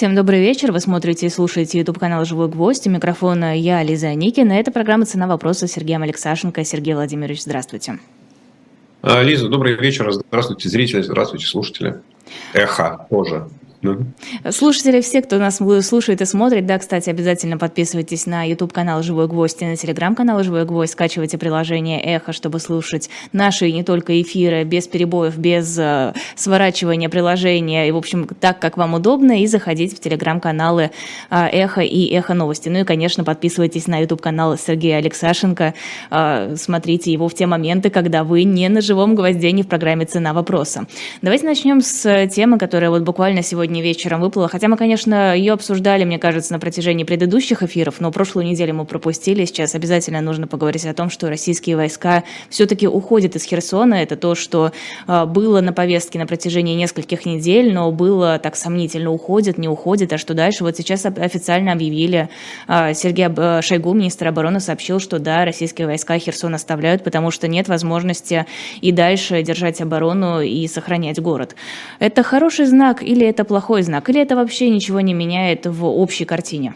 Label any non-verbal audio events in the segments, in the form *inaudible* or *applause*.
Всем добрый вечер. Вы смотрите и слушаете YouTube канал «Живой гвоздь». У микрофона я, Лиза Никина. Это программа «Цена вопроса» с Сергеем Алексашенко. Сергей Владимирович, здравствуйте. А, Лиза, добрый вечер. Здравствуйте, зрители. Здравствуйте, слушатели. Эхо тоже. Слушатели, все, кто нас слушает и смотрит, да, кстати, обязательно подписывайтесь на YouTube-канал «Живой гвоздь» и на Telegram-канал «Живой гвоздь», скачивайте приложение «Эхо», чтобы слушать наши не только эфиры без перебоев, без э, сворачивания приложения, и, в общем, так, как вам удобно, и заходить в Telegram-каналы э, «Эхо» и «Эхо новости». Ну и, конечно, подписывайтесь на YouTube-канал Сергея Алексашенко, э, смотрите его в те моменты, когда вы не на живом гвозде, не в программе «Цена вопроса». Давайте начнем с темы, которая вот буквально сегодня сегодня вечером выплыла. Хотя мы, конечно, ее обсуждали, мне кажется, на протяжении предыдущих эфиров, но прошлую неделю мы пропустили. Сейчас обязательно нужно поговорить о том, что российские войска все-таки уходят из Херсона. Это то, что а, было на повестке на протяжении нескольких недель, но было так сомнительно, уходят, не уходят, а что дальше? Вот сейчас официально объявили, а, Сергей Шойгу, министр обороны, сообщил, что да, российские войска Херсон оставляют, потому что нет возможности и дальше держать оборону и сохранять город. Это хороший знак или это плохой плохой знак? Или это вообще ничего не меняет в общей картине?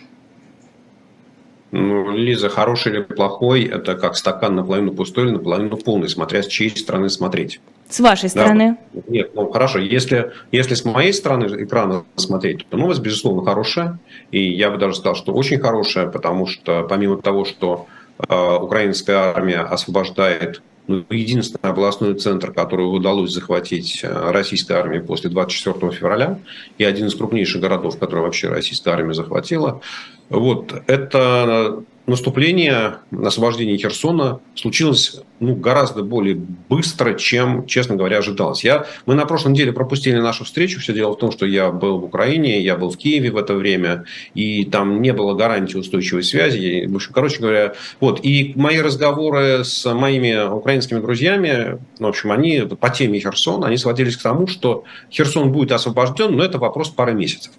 Ну, Лиза, хороший или плохой, это как стакан наполовину пустой или наполовину полный, смотря с чьей стороны смотреть. С вашей стороны? Да. Нет, ну хорошо. Если, если с моей стороны экрана смотреть, то новость, безусловно, хорошая. И я бы даже сказал, что очень хорошая, потому что помимо того, что э, украинская армия освобождает ну, единственный областной центр, который удалось захватить э, российской армии после 24 февраля, и один из крупнейших городов, который вообще российская армия захватила. Вот, это наступление, освобождение Херсона случилось ну, гораздо более быстро, чем, честно говоря, ожидалось. Я, мы на прошлой неделе пропустили нашу встречу. Все дело в том, что я был в Украине, я был в Киеве в это время, и там не было гарантии устойчивой связи. В общем, короче говоря, вот. И мои разговоры с моими украинскими друзьями, в общем, они по теме Херсона, они сводились к тому, что Херсон будет освобожден, но это вопрос пары месяцев.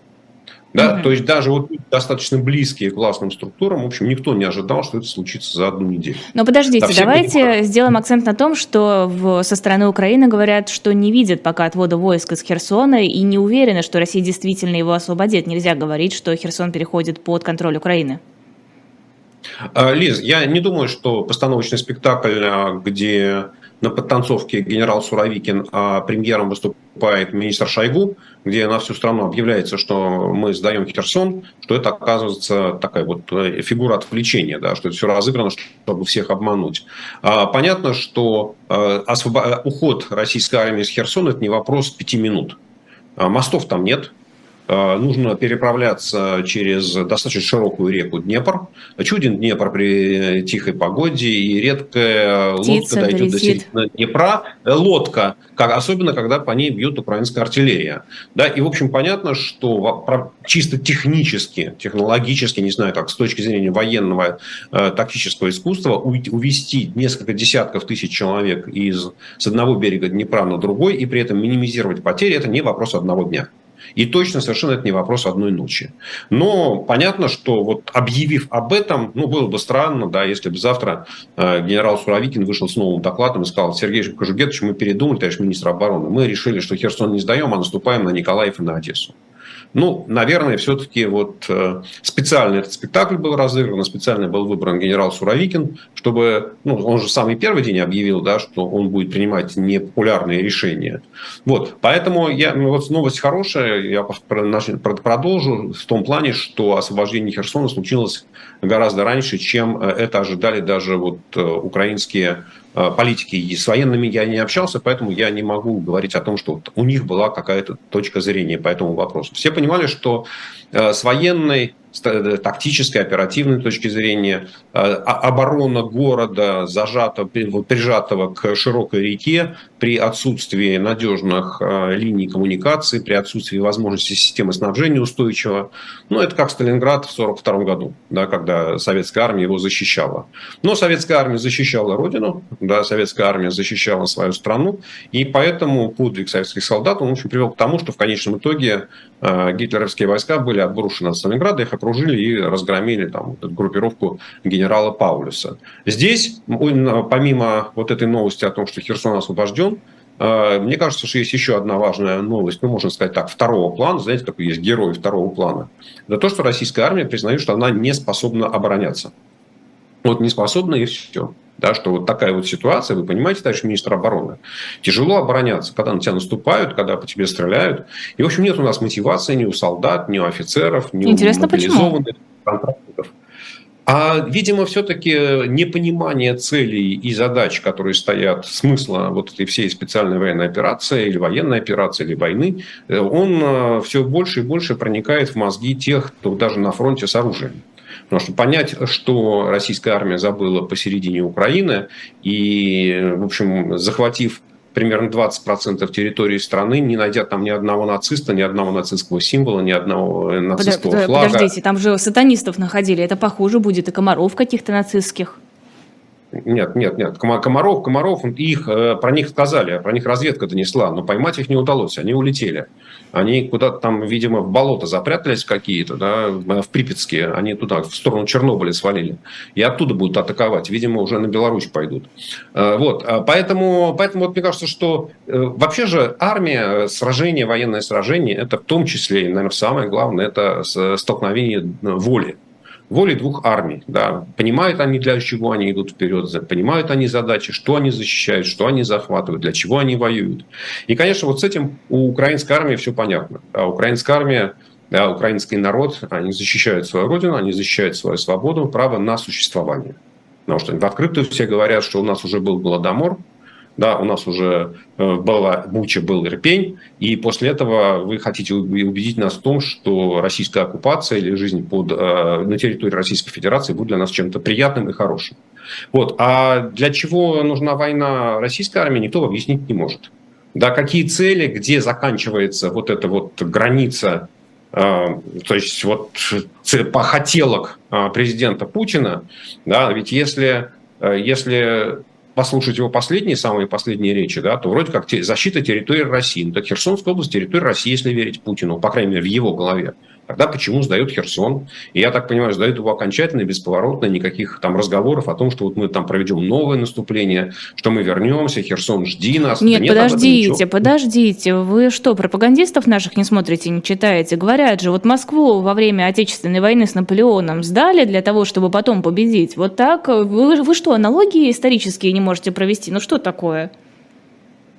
Да? Mm-hmm. То есть даже вот достаточно близкие к властным структурам, в общем, никто не ожидал, что это случится за одну неделю. Но подождите, да, давайте понимают. сделаем акцент на том, что в, со стороны Украины говорят, что не видят пока отвода войск из Херсона и не уверены, что Россия действительно его освободит. Нельзя говорить, что Херсон переходит под контроль Украины. А, Лиз, я не думаю, что постановочный спектакль, а, где на подтанцовке генерал Суровикин, а премьером выступает министр Шойгу, где на всю страну объявляется, что мы сдаем Херсон, что это оказывается такая вот э, фигура отвлечения, да, что это все разыграно, чтобы всех обмануть. А, понятно, что э, уход российской армии из Херсона – это не вопрос пяти минут. Мостов там нет, нужно переправляться через достаточно широкую реку Днепр. Чуден Днепр при тихой погоде, и редкая Птица лодка дойдет до середины Днепра. Э, лодка, как, особенно когда по ней бьет украинская артиллерия. Да, и, в общем, понятно, что чисто технически, технологически, не знаю, как с точки зрения военного э, тактического искусства, увести несколько десятков тысяч человек из, с одного берега Днепра на другой и при этом минимизировать потери, это не вопрос одного дня. И точно совершенно это не вопрос одной ночи. Но понятно, что вот объявив об этом, ну, было бы странно, да, если бы завтра э, генерал Суровикин вышел с новым докладом и сказал, Сергей Кожугетович, мы передумали, товарищ министр обороны, мы решили, что Херсон не сдаем, а наступаем на Николаев и на Одессу. Ну, наверное, все-таки вот э, специально этот спектакль был разыгран, специально был выбран генерал Суровикин, чтобы, ну, он же самый первый день объявил, да, что он будет принимать непопулярные решения. Вот, поэтому я, ну, вот новость хорошая, я продолжу в том плане, что освобождение Херсона случилось гораздо раньше, чем э, это ожидали даже вот э, украинские политики. И с военными я не общался, поэтому я не могу говорить о том, что у них была какая-то точка зрения по этому вопросу. Все понимали, что э, с военной Э, тактической, оперативной точки зрения, э, оборона города, зажата, прижатого к широкой реке, при отсутствии надежных э, линий коммуникации, при отсутствии возможности системы снабжения устойчивого. Ну, это как Сталинград в 1942 году, да, когда советская армия его защищала. Но советская армия защищала родину, да, советская армия защищала свою страну, и поэтому подвиг советских солдат, он, в общем, привел к тому, что в конечном итоге гитлеровские войска были отброшены от Сталинграда, их окружили и разгромили там, группировку генерала Паулюса. Здесь, помимо вот этой новости о том, что Херсон освобожден, э, мне кажется, что есть еще одна важная новость, ну, можно сказать так, второго плана, знаете, такой есть герой второго плана. Это то, что российская армия признает, что она не способна обороняться. Вот не способна и все. Да, что вот такая вот ситуация, вы понимаете, товарищ министр обороны, тяжело обороняться, когда на тебя наступают, когда по тебе стреляют. И, в общем, нет у нас мотивации ни у солдат, ни у офицеров, ни Интересно, у мобилизованных контрактников. А, видимо, все-таки непонимание целей и задач, которые стоят, смысла вот этой всей специальной военной операции или военной операции, или войны, э, он э, все больше и больше проникает в мозги тех, кто даже на фронте с оружием. Потому что понять, что российская армия забыла посередине Украины и, в общем, захватив примерно 20% территории страны, не найдя там ни одного нациста, ни одного нацистского символа, ни одного нацистского Под, флага. Подождите, там же сатанистов находили, это похуже будет, и комаров каких-то нацистских. Нет, нет, нет. Комаров, Комаров, их, э, про них сказали, про них разведка донесла, но поймать их не удалось, они улетели. Они куда-то там, видимо, в болото запрятались какие-то, да, в Припятске, они туда, в сторону Чернобыля свалили. И оттуда будут атаковать, видимо, уже на Беларусь пойдут. Э, вот, а поэтому, поэтому вот мне кажется, что э, вообще же армия, сражение, военное сражение, это в том числе, наверное, самое главное, это столкновение воли воли двух армий. Да. Понимают они, для чего они идут вперед, понимают они задачи, что они защищают, что они захватывают, для чего они воюют. И, конечно, вот с этим у украинской армии все понятно. А украинская армия да, украинский народ, они защищают свою родину, они защищают свою свободу, право на существование. Потому что в открытую все говорят, что у нас уже был голодомор, да, у нас уже э, была Буча, был Ирпень, и после этого вы хотите убедить нас в том, что российская оккупация или жизнь под, э, на территории Российской Федерации будет для нас чем-то приятным и хорошим. Вот. А для чего нужна война российской армии, никто объяснить не может. Да, какие цели, где заканчивается вот эта вот граница э, то есть вот хотелок президента Путина, да, ведь если, если послушать его последние, самые последние речи, да, то вроде как защита территории России. Ну, так Херсонская область – территория России, если верить Путину, по крайней мере, в его голове. Тогда почему сдают Херсон? И я так понимаю, сдают его окончательно, бесповоротно, никаких там разговоров о том, что вот мы там проведем новое наступление, что мы вернемся, Херсон, жди нас. Нет, нет подождите, подождите. Вы что, пропагандистов наших не смотрите, не читаете? Говорят же, вот Москву во время Отечественной войны с Наполеоном сдали для того, чтобы потом победить. Вот так? Вы, вы что, аналогии исторические не можете провести? Ну что такое?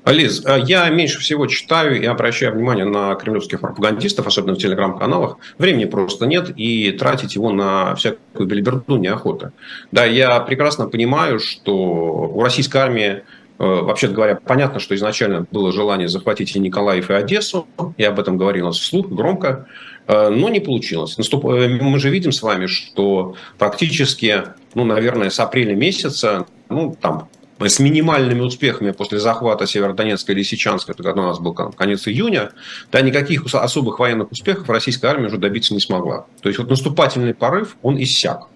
Лиз, э, я меньше всего читаю и обращаю внимание на кремлевских пропагандистов, особенно в телеграм-каналах. Времени просто нет, и тратить его на всякую белиберду неохота. Да, я прекрасно понимаю, что у российской армии э, Вообще говоря, понятно, что изначально было желание захватить и Николаев, и Одессу. Я об этом говорил вслух, громко. Э, но не получилось. Мы же видим с вами, что практически, ну, наверное, с апреля месяца, ну, там, с минимальными успехами после захвата Северодонецка и Лисичанска, это у нас был конец июня, да, никаких особых военных успехов российская армия уже добиться не смогла. То есть вот наступательный порыв, он иссяк.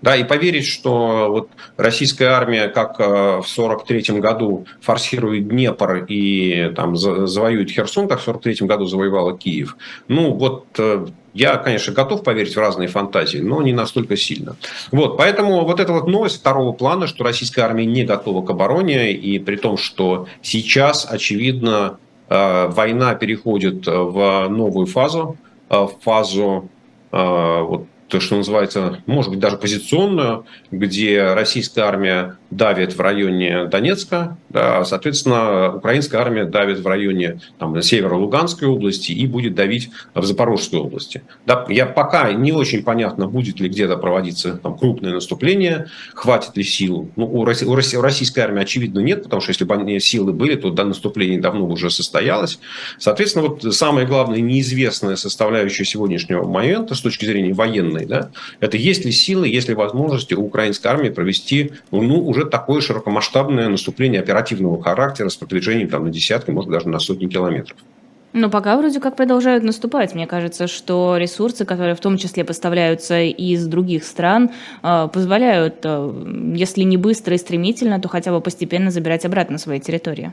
Да, и поверить, что вот российская армия, как э, в 1943 году форсирует Днепр и там завоюет Херсон, как в 1943 году завоевала Киев, ну вот э, я, конечно, готов поверить в разные фантазии, но не настолько сильно. Вот, поэтому вот эта вот новость второго плана, что российская армия не готова к обороне, и при том, что сейчас, очевидно, э, война переходит в новую фазу, в фазу вот, то, что называется, может быть, даже позиционную, где российская армия давит в районе Донецка, да, соответственно, украинская армия давит в районе там, северо-Луганской области и будет давить в Запорожской области. Да, я пока не очень понятно, будет ли где-то проводиться там, крупное наступление, хватит ли сил. Ну, у, Росси- у российской армии, очевидно, нет, потому что если бы силы были, то до наступления давно уже состоялось. Соответственно, вот самая главная неизвестная составляющая сегодняшнего момента с точки зрения военной, да, это есть ли силы, есть ли возможности у украинской армии провести ну, уже уже такое широкомасштабное наступление оперативного характера с продвижением там, на десятки, может, даже на сотни километров. Но пока вроде как продолжают наступать. Мне кажется, что ресурсы, которые в том числе поставляются из других стран, э, позволяют, э, если не быстро и стремительно, то хотя бы постепенно забирать обратно свои территории.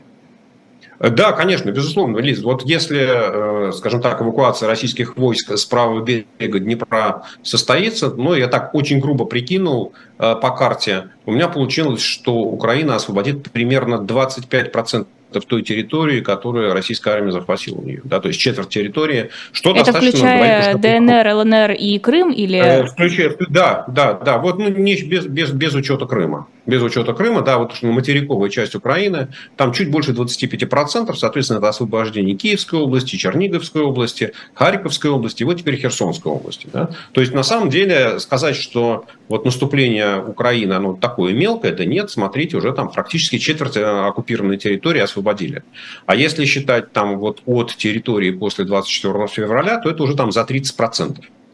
Э, да, конечно, безусловно, Лиз. Вот если, э, скажем так, эвакуация российских войск с правого берега Днепра состоится, ну, я так очень грубо прикинул э, по карте, у меня получилось, что Украина освободит примерно 25% той территории, которую российская армия захватила у нее. Да, то есть четверть территории. Что Это включая говорить, ДНР, ЛНР и Крым? Или... Включая, да, да, да. Вот ну, не, без, без, без учета Крыма. Без учета Крыма, да, вот материковая часть Украины, там чуть больше 25%, соответственно, это освобождение Киевской области, Черниговской области, Харьковской области, вот теперь Херсонской области. Да? То есть, на самом деле, сказать, что вот наступление Украины, оно такое мелкое, да нет, смотрите, уже там практически четверть э, оккупированной территории освободили. А если считать там вот от территории после 24 февраля, то это уже там за 30%.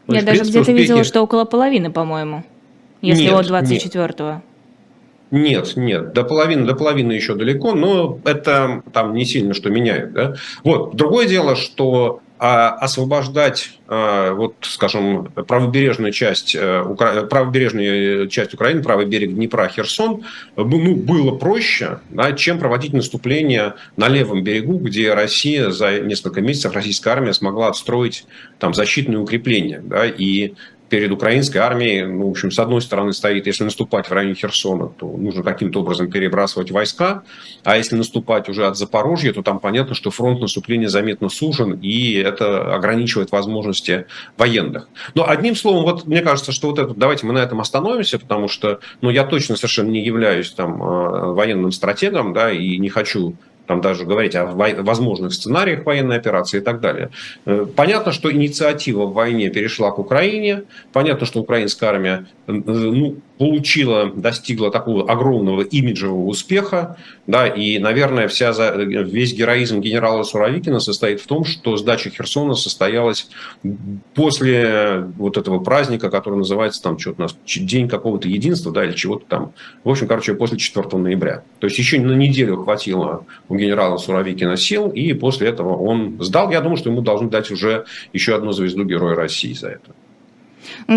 То Я есть, даже где-то успехи... видела, что около половины, по-моему, если нет, от 24-го. Нет, нет, до половины, до половины еще далеко, но это там не сильно что меняет. Да? Вот. Другое дело, что а освобождать, а, вот, скажем, правобережную часть, э, правобережную часть Украины, правый берег Днепра, Херсон, ну, было проще, да, чем проводить наступление на левом берегу, где Россия за несколько месяцев, российская армия смогла отстроить там защитные укрепления. Да, и перед украинской армией, ну, в общем, с одной стороны стоит, если наступать в районе Херсона, то нужно каким-то образом перебрасывать войска, а если наступать уже от Запорожья, то там понятно, что фронт наступления заметно сужен, и это ограничивает возможности военных. Но одним словом, вот мне кажется, что вот это, давайте мы на этом остановимся, потому что, ну, я точно совершенно не являюсь там э, военным стратегом, да, и не хочу там даже говорить о возможных сценариях военной операции и так далее. Э, понятно, что инициатива в войне перешла к Украине. Понятно, что украинская армия э, ну, получила, достигла такого огромного имиджевого успеха. Да, и, наверное, вся, весь героизм генерала Суровикина состоит в том, что сдача Херсона состоялась после вот этого праздника, который называется там что-то у нас День какого-то единства, да, или чего-то там. В общем, короче, после 4 ноября. То есть еще на неделю хватило у генерала Суровикина сил, и после этого он сдал. Я думаю, что ему должны дать уже еще одну звезду Героя России за это.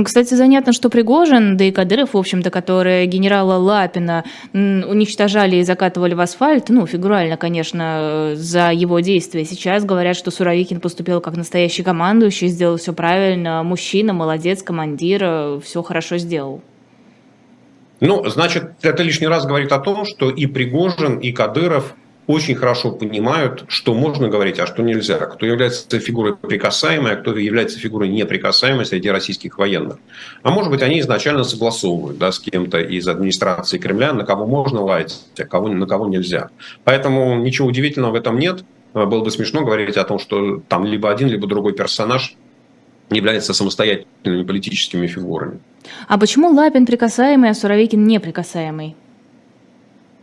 Кстати, занятно, что Пригожин, да и Кадыров, в общем-то, которые генерала Лапина уничтожали и закатывали в асфальт, ну, фигурально, конечно, за его действия. Сейчас говорят, что Суровикин поступил как настоящий командующий, сделал все правильно, мужчина, молодец, командир, все хорошо сделал. Ну, значит, это лишний раз говорит о том, что и Пригожин, и Кадыров – очень хорошо понимают, что можно говорить, а что нельзя. Кто является фигурой прикасаемой, а кто является фигурой неприкасаемой среди российских военных. А может быть, они изначально согласовывают да, с кем-то из администрации Кремля, на кого можно лаять, а кого, на кого нельзя. Поэтому ничего удивительного в этом нет. Было бы смешно говорить о том, что там либо один, либо другой персонаж является самостоятельными политическими фигурами. А почему Лапин прикасаемый, а Суровикин неприкасаемый?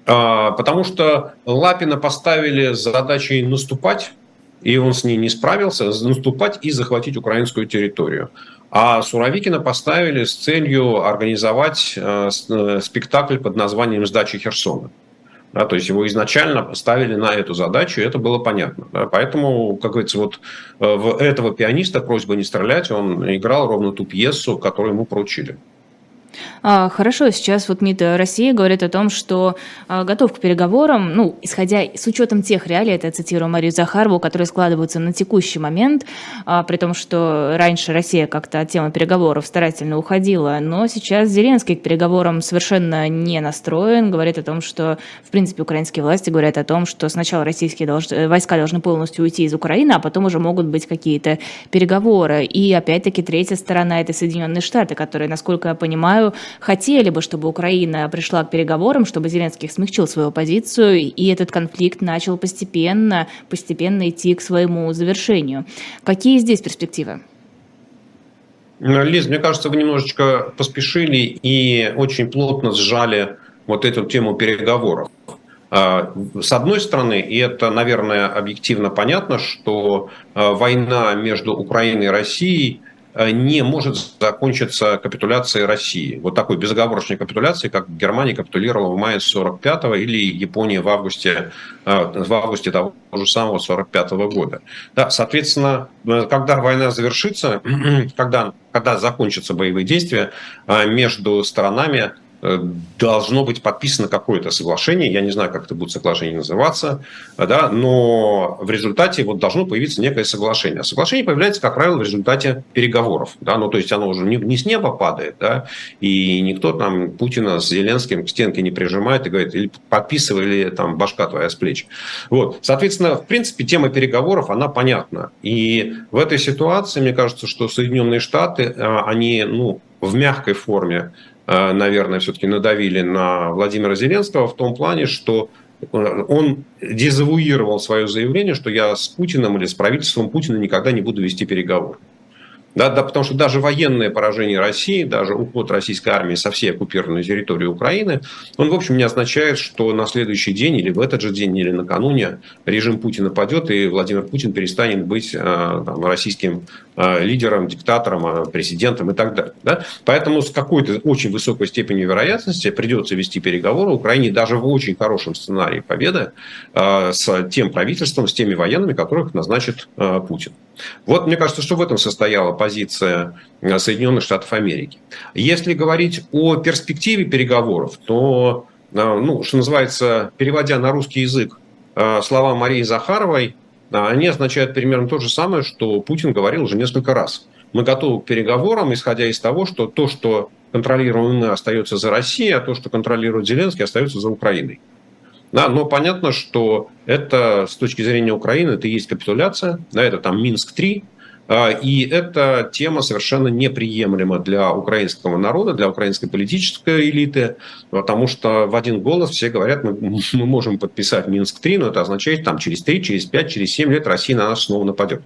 А, потому что Лапина поставили задачей наступать, и он с ней не справился, наступать и захватить украинскую территорию. А Суровикина поставили с целью организовать э, э, спектакль под названием «Сдача Херсона». Да, то есть его изначально поставили на эту задачу, и это было понятно. Да. Поэтому, как говорится, вот э, в этого пианиста просьба не стрелять, он играл ровно ту пьесу, которую ему поручили. А, хорошо, сейчас вот МИД России говорит о том, что а, готов к переговорам, ну, исходя с учетом тех реалий, это я цитирую Марию Захарову, которые складываются на текущий момент, а, при том, что раньше Россия как-то от темы переговоров старательно уходила, но сейчас Зеленский к переговорам совершенно не настроен, говорит о том, что, в принципе, украинские власти говорят о том, что сначала российские долж... войска должны полностью уйти из Украины, а потом уже могут быть какие-то переговоры. И опять-таки третья сторона – это Соединенные Штаты, которые, насколько я понимаю, понимаю, хотели бы, чтобы Украина пришла к переговорам, чтобы Зеленский смягчил свою позицию, и этот конфликт начал постепенно, постепенно идти к своему завершению. Какие здесь перспективы? Лиз, мне кажется, вы немножечко поспешили и очень плотно сжали вот эту тему переговоров. А, с одной стороны, и это, наверное, объективно понятно, что а, война между Украиной и Россией – не может закончиться капитуляцией России. Вот такой безоговорочной капитуляцией, как Германия капитулировала в мае 45-го или Япония в августе, э, в августе того же самого 45-го года. Да, соответственно, э, когда война завершится, *clears throat* когда, когда закончатся боевые действия между сторонами, Э, должно быть подписано какое-то соглашение, я не знаю, как это будет соглашение называться, да, но в результате вот должно появиться некое соглашение. А соглашение появляется, как правило, в результате переговоров, да, ну то есть оно уже не, не с неба падает, да, и никто там Путина с Зеленским к стенке не прижимает и говорит, или подписывай, или там башка твоя с плеч. Вот, соответственно, в принципе, тема переговоров, она понятна. И в этой ситуации, мне кажется, что Соединенные Штаты, а, они, ну, в мягкой форме Э, наверное, все-таки надавили на Владимира Зеленского в том плане, что э, он дезавуировал свое заявление, что я с Путиным или с правительством Путина никогда не буду вести переговоры. Да, да, потому что даже военное поражение России, даже уход российской армии со всей оккупированной территории Украины, он, в общем, не означает, что на следующий день или в этот же день, или накануне режим Путина падет, и Владимир Путин перестанет быть э, там, российским э, лидером, диктатором, э, президентом и так далее. Да? Поэтому с какой-то очень высокой степенью вероятности придется вести переговоры Украине даже в очень хорошем сценарии победы с тем правительством, с теми военными, которых назначит Путин. Вот мне кажется, что в этом состояла позиция э, Соединенных Штатов Америки. Если говорить о перспективе переговоров, то, э, ну, что называется, переводя на русский язык э, слова Марии Захаровой, они означают примерно то же самое, что Путин говорил уже несколько раз. Мы готовы к переговорам, исходя из того, что то, что контролируем мы, остается за Россией, а то, что контролирует Зеленский, остается за Украиной. Да, но понятно, что это с точки зрения Украины, это и есть капитуляция, да, это там Минск-3, а, и эта тема совершенно неприемлема для украинского народа, для украинской политической элиты, потому что в один голос все говорят, мы, мы можем подписать Минск-3, но это означает, там через 3, через 5, через 7 лет Россия на нас снова нападет.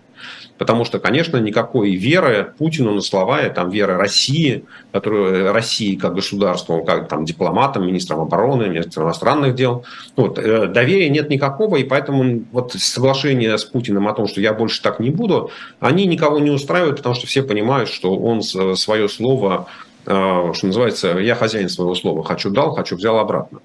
Потому что, конечно, никакой веры Путину на слова, и там веры России, которую России как государству, как там дипломатам, министрам обороны, министрам иностранных дел, вот, э, доверия нет никакого, и поэтому вот соглашение с Путиным о том, что я больше так не буду, они никого не устраивают, потому что все понимают, что он свое слово Э, что называется, я хозяин своего слова. Хочу дал, хочу взял обратно.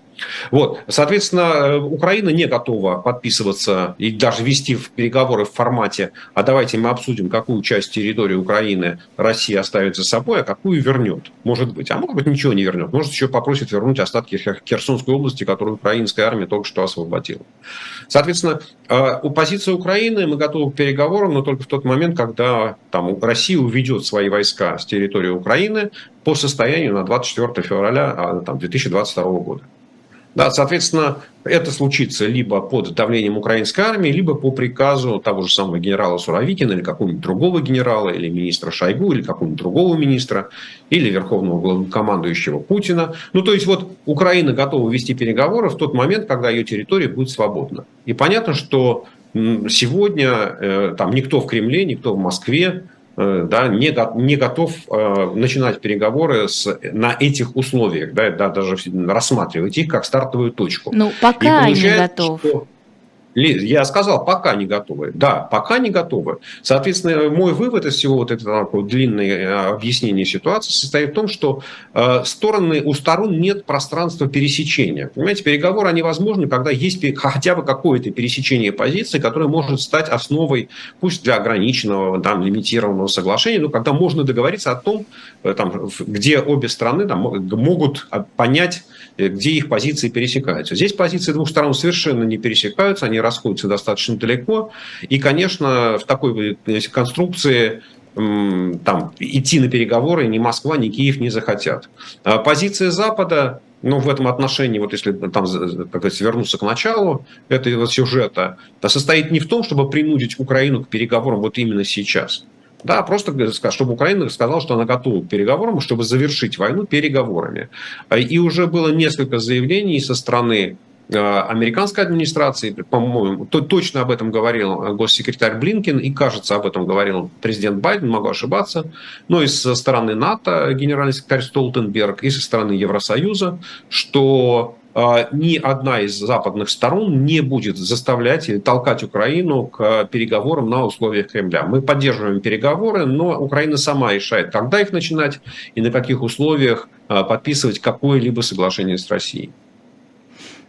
Вот. Соответственно, Украина не готова подписываться и даже вести в переговоры в формате, а давайте мы обсудим, какую часть территории Украины Россия оставит за собой, а какую вернет. Может быть. А может быть, ничего не вернет. Может, еще попросит вернуть остатки Херсонской области, которую украинская армия только что освободила. Соответственно, э, у позиции Украины мы готовы к переговорам, но только в тот момент, когда там, Россия уведет свои войска с территории Украины, по состоянию на 24 февраля а, там, 2022 года. Да, соответственно, это случится либо под давлением украинской армии, либо по приказу того же самого генерала Суровикина или какого-нибудь другого генерала, или министра Шойгу, или какого-нибудь другого министра, или верховного главнокомандующего Путина. Ну, то есть вот Украина готова вести переговоры в тот момент, когда ее территория будет свободна. И понятно, что сегодня э, там никто в Кремле, никто в Москве да, не, не готов э, начинать переговоры с, на этих условиях, да, да, даже рассматривать их как стартовую точку. Ну, пока не готов. Что, я сказал, пока не готовы. Да, пока не готовы. Соответственно, мой вывод из всего вот этого длинное э, объяснение ситуации состоит в том, что э, стороны, у сторон нет пространства пересечения. Понимаете, переговоры, они возможны, когда есть хотя бы какое-то пересечение позиций, которое может стать основой, пусть для ограниченного, там, лимитированного соглашения, но когда можно договориться о том, э, там, где обе страны там, могут понять, где их позиции пересекаются. Здесь позиции двух сторон совершенно не пересекаются, они расходятся достаточно далеко. И, конечно, в такой конструкции там, идти на переговоры ни Москва, ни Киев не захотят. А позиция Запада, ну, в этом отношении, вот если там, как говорится, вернуться к началу этого сюжета, состоит не в том, чтобы принудить Украину к переговорам вот именно сейчас. Да, просто чтобы Украина сказала, что она готова к переговорам, чтобы завершить войну переговорами. И уже было несколько заявлений со стороны Э, американской администрации, по-моему, то, точно об этом говорил госсекретарь Блинкин, и, кажется, об этом говорил президент Байден, могу ошибаться, но и со стороны НАТО генеральный секретарь Столтенберг, и со стороны Евросоюза, что э, ни одна из западных сторон не будет заставлять или толкать Украину к переговорам на условиях Кремля. Мы поддерживаем переговоры, но Украина сама решает, когда их начинать и на каких условиях э, подписывать какое-либо соглашение с Россией.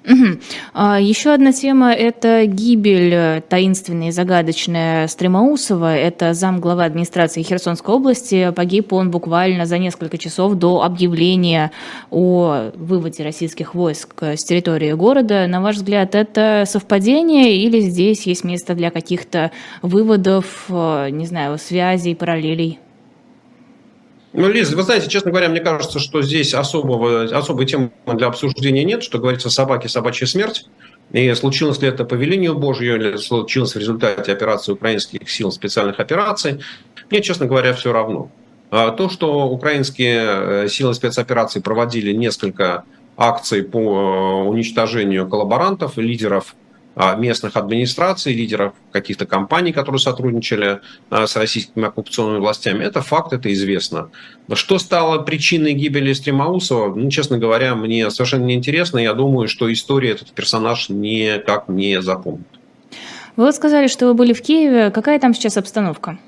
Угу. А, еще одна тема – это гибель э, таинственная и загадочная Стремоусова. Это зам главы администрации Херсонской области. Погиб он буквально за несколько часов до объявления о выводе российских войск с территории города. На ваш взгляд, это совпадение или здесь есть место для каких-то выводов, э, не знаю, связей, параллелей? Ну, Лиза, вы знаете, честно говоря, мне кажется, что здесь особого, особой темы для обсуждения нет, что говорится собаки, собачья смерть. И случилось ли это по велению Божью, или случилось в результате операции украинских сил специальных операций, мне, честно говоря, все равно. А то, что украинские э, силы спецопераций проводили несколько акций по э, уничтожению коллаборантов, лидеров местных администраций, лидеров каких-то компаний, которые сотрудничали а, с российскими оккупационными властями. Это факт, это известно. Что стало причиной гибели Стремаусова, ну, честно говоря, мне совершенно неинтересно. Я думаю, что история этот персонаж никак не запомнит. Вы вот сказали, что вы были в Киеве. Какая там сейчас обстановка?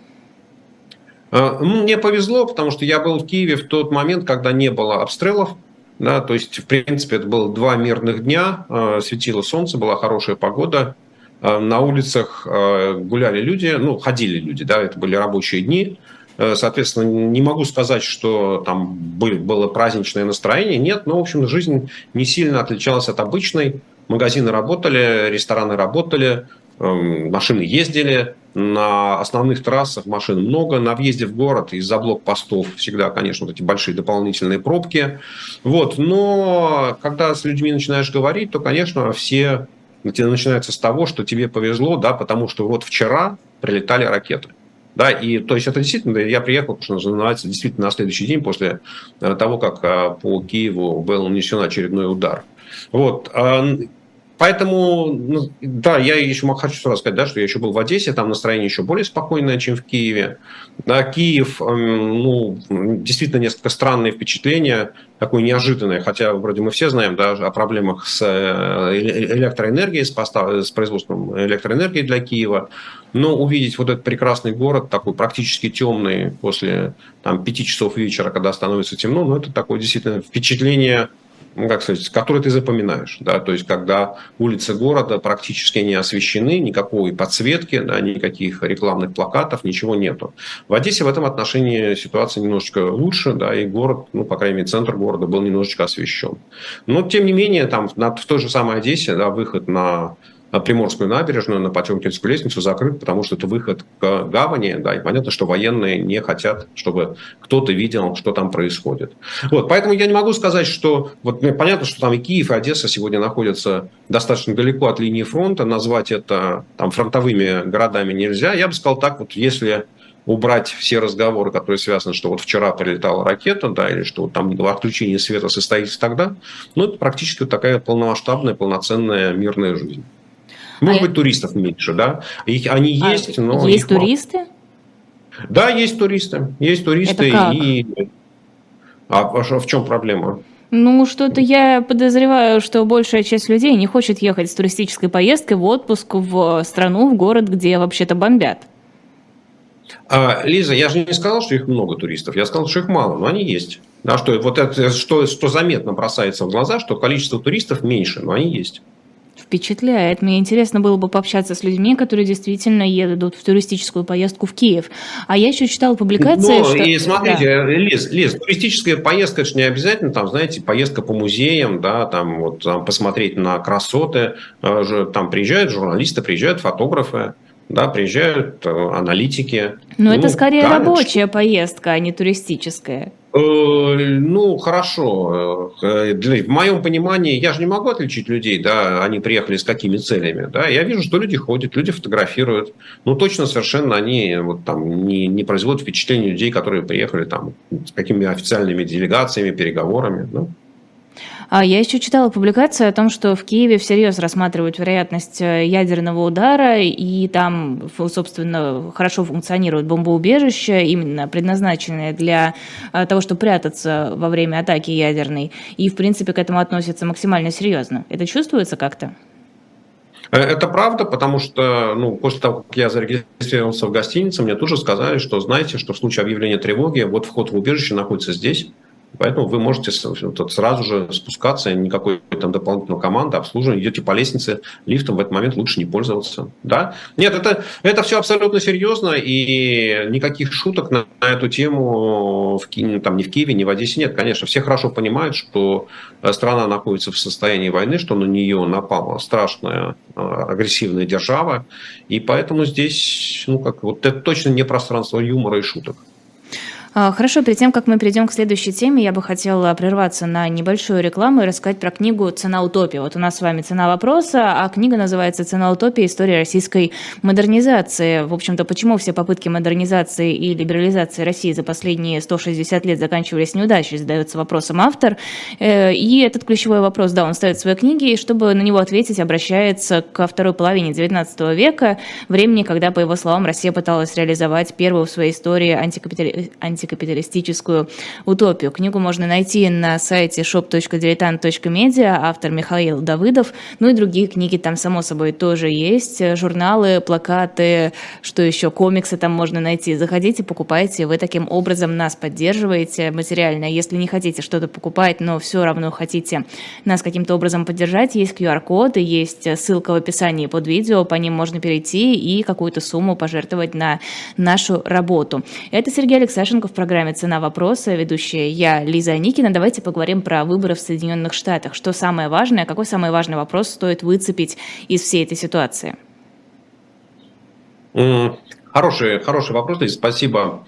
А, ну, мне повезло, потому что я был в Киеве в тот момент, когда не было обстрелов. Да, то есть, в принципе, это было два мирных дня, э, светило солнце, была хорошая погода, э, на улицах э, гуляли люди, ну, ходили люди, да, это были рабочие дни, Соответственно, не могу сказать, что там было праздничное настроение. Нет, но, в общем, жизнь не сильно отличалась от обычной. Магазины работали, рестораны работали, машины ездили, на основных трассах машин много, на въезде в город из-за блокпостов всегда, конечно, вот эти большие дополнительные пробки. Вот. Но когда с людьми начинаешь говорить, то, конечно, все начинается с того, что тебе повезло, да, потому что вот вчера прилетали ракеты. Да, и то есть это действительно, я приехал, что называется, действительно на следующий день после э, того, как э, по Киеву был нанесен очередной удар. Вот. Поэтому, ну, да, я еще хочу сразу сказать, да, что я еще был в Одессе, там настроение еще более спокойное, чем в Киеве. Да, Киев, эм, ну, действительно несколько странное впечатление, такое неожиданное, хотя вроде мы все знаем да, о проблемах с э, электроэнергией, с, постав... с производством электроэнергии для Киева, но увидеть вот этот прекрасный город, такой практически темный после там, пяти часов вечера, когда становится темно, ну, это такое действительно впечатление ну, как сказать, который ты запоминаешь. Да? То есть, когда улицы города практически не освещены, никакой подсветки, да, никаких рекламных плакатов, ничего нету. В Одессе в этом отношении ситуация немножечко лучше, да, и город, ну, по крайней мере, центр города был немножечко освещен. Но, тем не менее, там в той же самой Одессе да, выход на Приморскую набережную, на Потемкинскую лестницу закрыт, потому что это выход к гавани, да, и понятно, что военные не хотят, чтобы кто-то видел, что там происходит. Вот, поэтому я не могу сказать, что, вот понятно, что там и Киев, и Одесса сегодня находятся достаточно далеко от линии фронта, назвать это там фронтовыми городами нельзя. Я бы сказал так, вот если убрать все разговоры, которые связаны, что вот вчера прилетала ракета, да, или что там отключение света состоится тогда, ну, это практически такая полномасштабная, полноценная мирная жизнь. Может а быть, туристов меньше, да? Их, они а есть, но... Есть туристы? Мало. Да, есть туристы. Есть туристы. Это как? И... А, а в чем проблема? Ну, что-то я подозреваю, что большая часть людей не хочет ехать с туристической поездкой в отпуск в страну, в город, где вообще-то бомбят. А, Лиза, я же не сказал, что их много туристов. Я сказал, что их мало, но они есть. Да, что, вот это, что, что заметно бросается в глаза, что количество туристов меньше, но они есть впечатляет. Мне интересно было бы пообщаться с людьми, которые действительно едут в туристическую поездку в Киев. А я еще читала публикации, Но, что... И смотрите, да. Лиз, Лиз, туристическая поездка, это же не обязательно, там, знаете, поездка по музеям, да, там, вот, там, посмотреть на красоты. Э, там приезжают журналисты, приезжают фотографы да, приезжают э, аналитики. Но ну, это скорее да, рабочая поездка, а не туристическая. Э, ну, хорошо. Э, в моем понимании, я же не могу отличить людей, да, они приехали с какими целями. Да? Я вижу, что люди ходят, люди фотографируют. Ну, точно совершенно они вот, там, не, не производят впечатление людей, которые приехали там, с какими официальными делегациями, переговорами. Да? А я еще читала публикацию о том, что в Киеве всерьез рассматривают вероятность э, ядерного удара, и там, собственно, хорошо функционирует бомбоубежище, именно предназначенное для э, того, чтобы прятаться во время атаки ядерной. И, в принципе, к этому относятся максимально серьезно. Это чувствуется как-то? Э, это правда, потому что ну, после того, как я зарегистрировался в гостинице, мне тоже сказали, что знаете, что в случае объявления тревоги, вот вход в убежище находится здесь, Поэтому вы можете сразу же спускаться, никакой там дополнительной команды, обслуживания, идете по лестнице, лифтом в этот момент лучше не пользоваться. Да? Нет, это, это все абсолютно серьезно, и никаких шуток на, на эту тему в, там, ни в Киеве, ни в Одессе нет. Конечно, все хорошо понимают, что страна находится в состоянии войны, что на нее напала страшная а, агрессивная держава, и поэтому здесь, ну, как вот это точно не пространство юмора и шуток. А, хорошо, перед тем, как мы перейдем к следующей теме, я бы хотела прерваться на небольшую рекламу и рассказать про книгу «Цена утопии». Вот у нас с вами «Цена вопроса», а книга называется «Цена утопии. История российской модернизации». В общем-то, почему все попытки модернизации и либерализации России за последние 160 лет заканчивались неудачей, задается вопросом автор. Э, и этот ключевой вопрос, да, он ставит в своей книге, и чтобы на него ответить, обращается ко второй половине XIX века, времени, когда, по его словам, Россия пыталась реализовать первую в своей истории антикапитали антикапиталистическую утопию. Книгу можно найти на сайте shop.diletant.media, автор Михаил Давыдов, ну и другие книги там, само собой, тоже есть, журналы, плакаты, что еще, комиксы там можно найти. Заходите, покупайте, вы таким образом нас поддерживаете материально. Если не хотите что-то покупать, но все равно хотите нас каким-то образом поддержать, есть QR-код есть ссылка в описании под видео, по ним можно перейти и какую-то сумму пожертвовать на нашу работу. Это Сергей Алексашенко в программе «Цена вопроса», ведущая я, Лиза Аникина. Давайте поговорим про выборы в Соединенных Штатах. Что самое важное, какой самый важный вопрос стоит выцепить из всей этой ситуации? Хороший, хороший вопрос, Лиза, спасибо.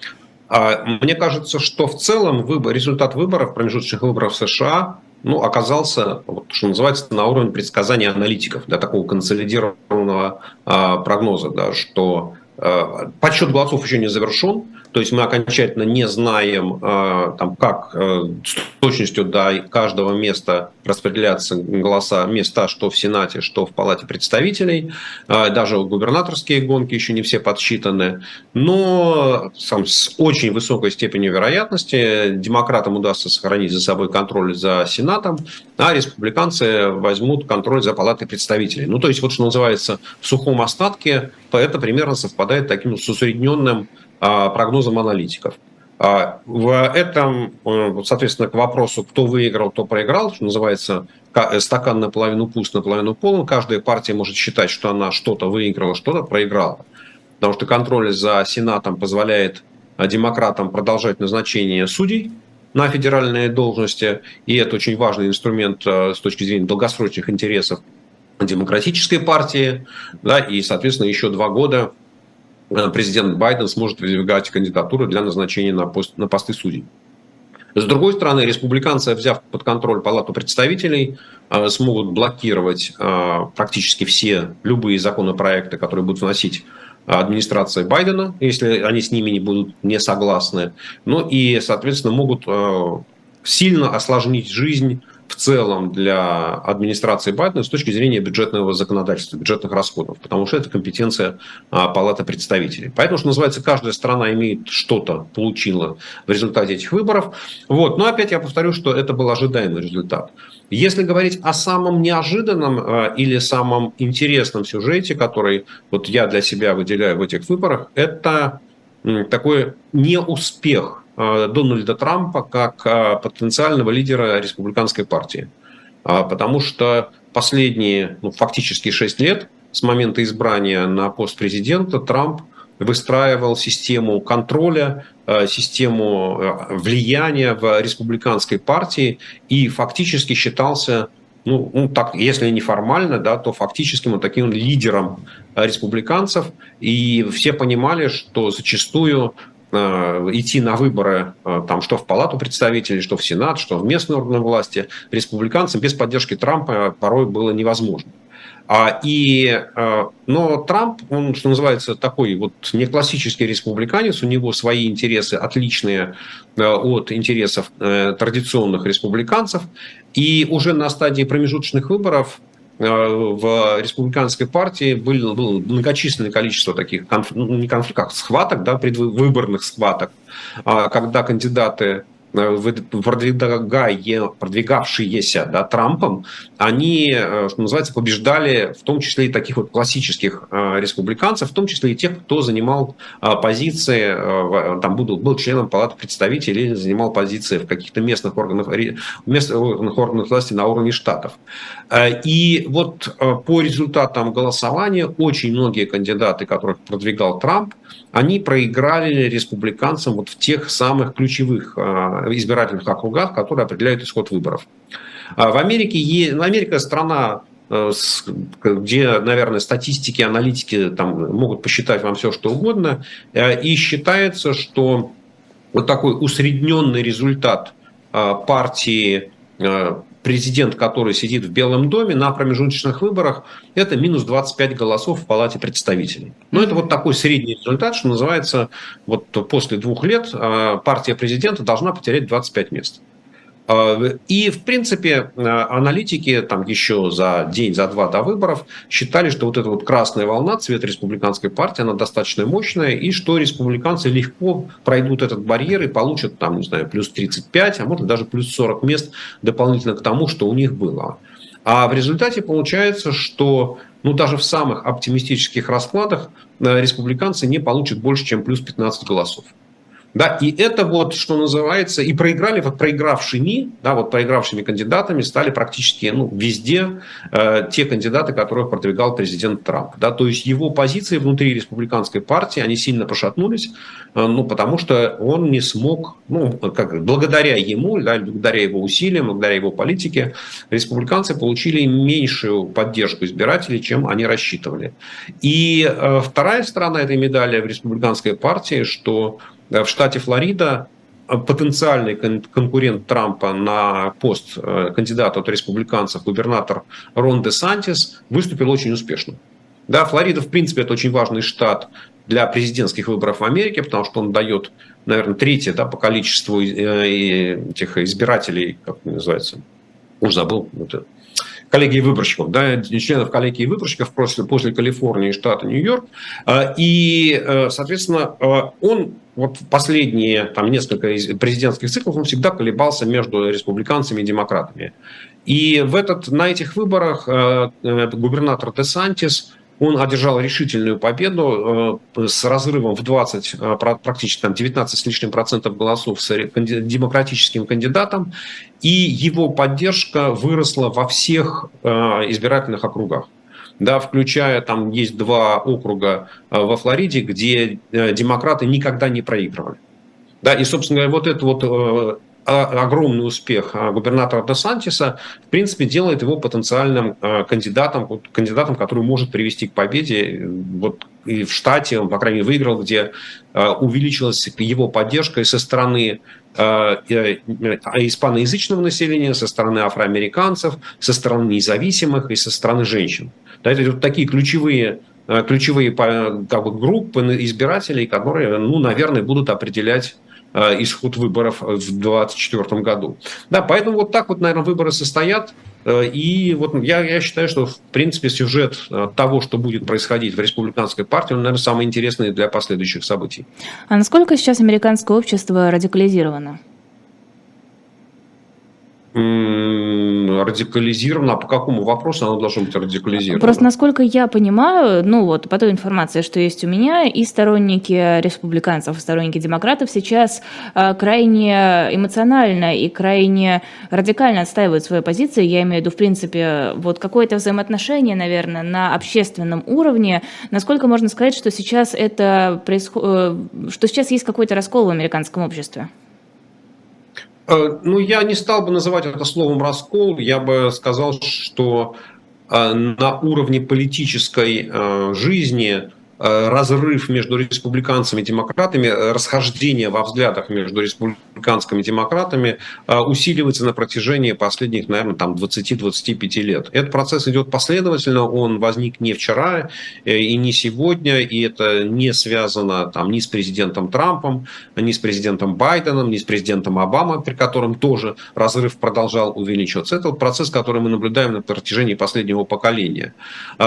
А, мне кажется, что в целом выбор, результат выборов, промежуточных выборов в США ну, оказался, вот, что называется, на уровне предсказания аналитиков, да, такого консолидированного а, прогноза, да, что а, подсчет голосов еще не завершен, то есть мы окончательно не знаем, э, там, как э, с точностью до каждого места распределяться голоса, места, что в Сенате, что в Палате представителей. Э, даже губернаторские гонки еще не все подсчитаны. Но сам, с очень высокой степенью вероятности демократам удастся сохранить за собой контроль за Сенатом, а республиканцы возьмут контроль за Палатой представителей. Ну, то есть, вот что называется, в сухом остатке это примерно совпадает таким с усредненным а, прогнозам аналитиков. А, в этом, э, соответственно, к вопросу, кто выиграл, кто проиграл, что называется, э, стакан наполовину пуст, наполовину полон, каждая партия может считать, что она что-то выиграла, что-то проиграла. Потому что контроль за Сенатом позволяет э, демократам продолжать назначение судей на федеральные должности, и это очень важный инструмент с точки зрения долгосрочных интересов демократической партии, да, и, соответственно, еще два года президент Байден сможет выдвигать кандидатуры для назначения на, пост, на посты судей. С другой стороны, республиканцы, взяв под контроль Палату представителей, э, смогут блокировать э, практически все любые законопроекты, которые будут вносить администрация Байдена, если они с ними не будут не согласны. Ну и, соответственно, могут сильно осложнить жизнь в целом для администрации Байдена с точки зрения бюджетного законодательства, бюджетных расходов, потому что это компетенция а, Палаты представителей. Поэтому, что называется, каждая страна имеет что-то, получила в результате этих выборов. Вот. Но опять я повторю, что это был ожидаемый результат. Если говорить о самом неожиданном э, или самом интересном сюжете, который вот я для себя выделяю в этих выборах, это такой неуспех Дональда Трампа как э, потенциального лидера республиканской партии. А, потому что последние ну, фактически 6 лет с момента избрания на пост президента Трамп выстраивал систему контроля, э, систему влияния в республиканской партии и фактически считался, ну, ну так, если не формально, да, то фактически он таким лидером республиканцев. И все понимали, что зачастую Э, идти на выборы э, там, что в Палату представителей, что в Сенат, что в местные органы власти республиканцам без поддержки Трампа порой было невозможно. А, и, э, но Трамп, он, что называется, такой вот не классический республиканец, у него свои интересы отличные от интересов традиционных республиканцев. И уже на стадии промежуточных выборов Э, в республиканской партии было, было многочисленное количество таких конф, ну, не конфликтов, схваток, да, предвыборных схваток, а, когда кандидаты продвигая, продвигавшиеся да, Трампом, они, что называется, побеждали в том числе и таких вот классических республиканцев, в том числе и тех, кто занимал позиции, там был, был членом Палаты представителей занимал позиции в каких-то местных органах, местных органах власти на уровне штатов. И вот по результатам голосования очень многие кандидаты, которых продвигал Трамп, они проиграли республиканцам вот в тех самых ключевых избирательных округах, которые определяют исход выборов. А в Америке, Америка страна э, где, наверное, статистики, аналитики там могут посчитать вам все, что угодно, э, и считается, что вот такой усредненный результат а, партии э, президент, который сидит в Белом доме на промежуточных выборах, это минус 25 голосов в Палате представителей. Но это вот такой средний результат, что называется, вот после двух лет а, партия президента должна потерять 25 мест. А, и, в принципе, а, аналитики там еще за день, за два до выборов считали, что вот эта вот красная волна, цвет республиканской партии, она достаточно мощная, и что республиканцы легко пройдут этот барьер и получат, там, не знаю, плюс 35, а может даже плюс 40 мест дополнительно к тому, что у них было. А в результате получается, что ну, даже в самых оптимистических раскладах э, республиканцы не получат больше, чем плюс 15 голосов. Да, и это вот, что называется, и проиграли, вот проигравшими, да, вот проигравшими кандидатами стали практически ну, везде э, те кандидаты, которых продвигал президент Трамп. Да, то есть его позиции внутри республиканской партии, они сильно пошатнулись, э, ну, потому что он не смог, ну, как, благодаря ему, да, благодаря его усилиям, благодаря его политике, республиканцы получили меньшую поддержку избирателей, чем они рассчитывали. И э, вторая сторона этой медали в республиканской партии, что в штате Флорида потенциальный конкурент Трампа на пост э, кандидата от республиканцев, губернатор Рон де Сантис, выступил очень успешно. Да, Флорида, в принципе, это очень важный штат для президентских выборов в Америке, потому что он дает, наверное, третье да, по количеству э, этих избирателей, как называется, уже забыл, это коллегии выборщиков, да, членов коллегии выборщиков после, после Калифорнии и штата Нью-Йорк. А, и, э, соответственно, а, он вот последние там, несколько президентских циклов он всегда колебался между республиканцами и демократами. И в этот, на этих выборах э, э, губернатор Десантис он одержал решительную победу э, с разрывом в 20, э, практически там 19 с лишним процентов голосов с демократическим кандидатом, и его поддержка выросла во всех э, избирательных округах. Да, включая, там есть два округа во Флориде, где демократы никогда не проигрывали. Да, и, собственно говоря, вот это вот огромный успех а, губернатора Десантиса, в принципе, делает его потенциальным а, кандидатом, кандидатом, который может привести к победе. Вот и в штате он, по крайней мере, выиграл, где а, увеличилась его поддержка и со стороны испаноязычного населения, со стороны афроамериканцев, со стороны независимых и со стороны женщин. Да, это вот такие ключевые ключевые как бы, группы избирателей, которые, ну, наверное, будут определять Э, исход выборов в 2024 году. Да, поэтому вот так вот, наверное, выборы состоят. Э, и вот я, я считаю, что, в принципе, сюжет э, того, что будет происходить в республиканской партии, он, наверное, самый интересный для последующих событий. А насколько сейчас американское общество радикализировано? Радикализировано. А по какому вопросу оно должно быть радикализировано? Просто, насколько я понимаю, ну вот по той информации, что есть у меня, и сторонники республиканцев, и сторонники демократов сейчас э, крайне эмоционально и крайне радикально отстаивают свои позиции. Я имею в виду, в принципе, вот какое-то взаимоотношение, наверное, на общественном уровне. Насколько можно сказать, что сейчас это происходит, э, что сейчас есть какой-то раскол в американском обществе? Э, ну, я не стал бы называть это словом раскол. Я бы сказал, что э, на уровне политической э, жизни разрыв между республиканцами и демократами, э, расхождение во взглядах между республиканскими демократами э, усиливается на протяжении последних, наверное, там 20-25 лет. Этот процесс идет последовательно, он возник не вчера и не сегодня, и это не связано там, ни с президентом Трампом, ни с президентом Байденом, ни с президентом Обамой, при котором тоже разрыв продолжал увеличиваться. Это вот процесс, который мы наблюдаем на протяжении последнего поколения.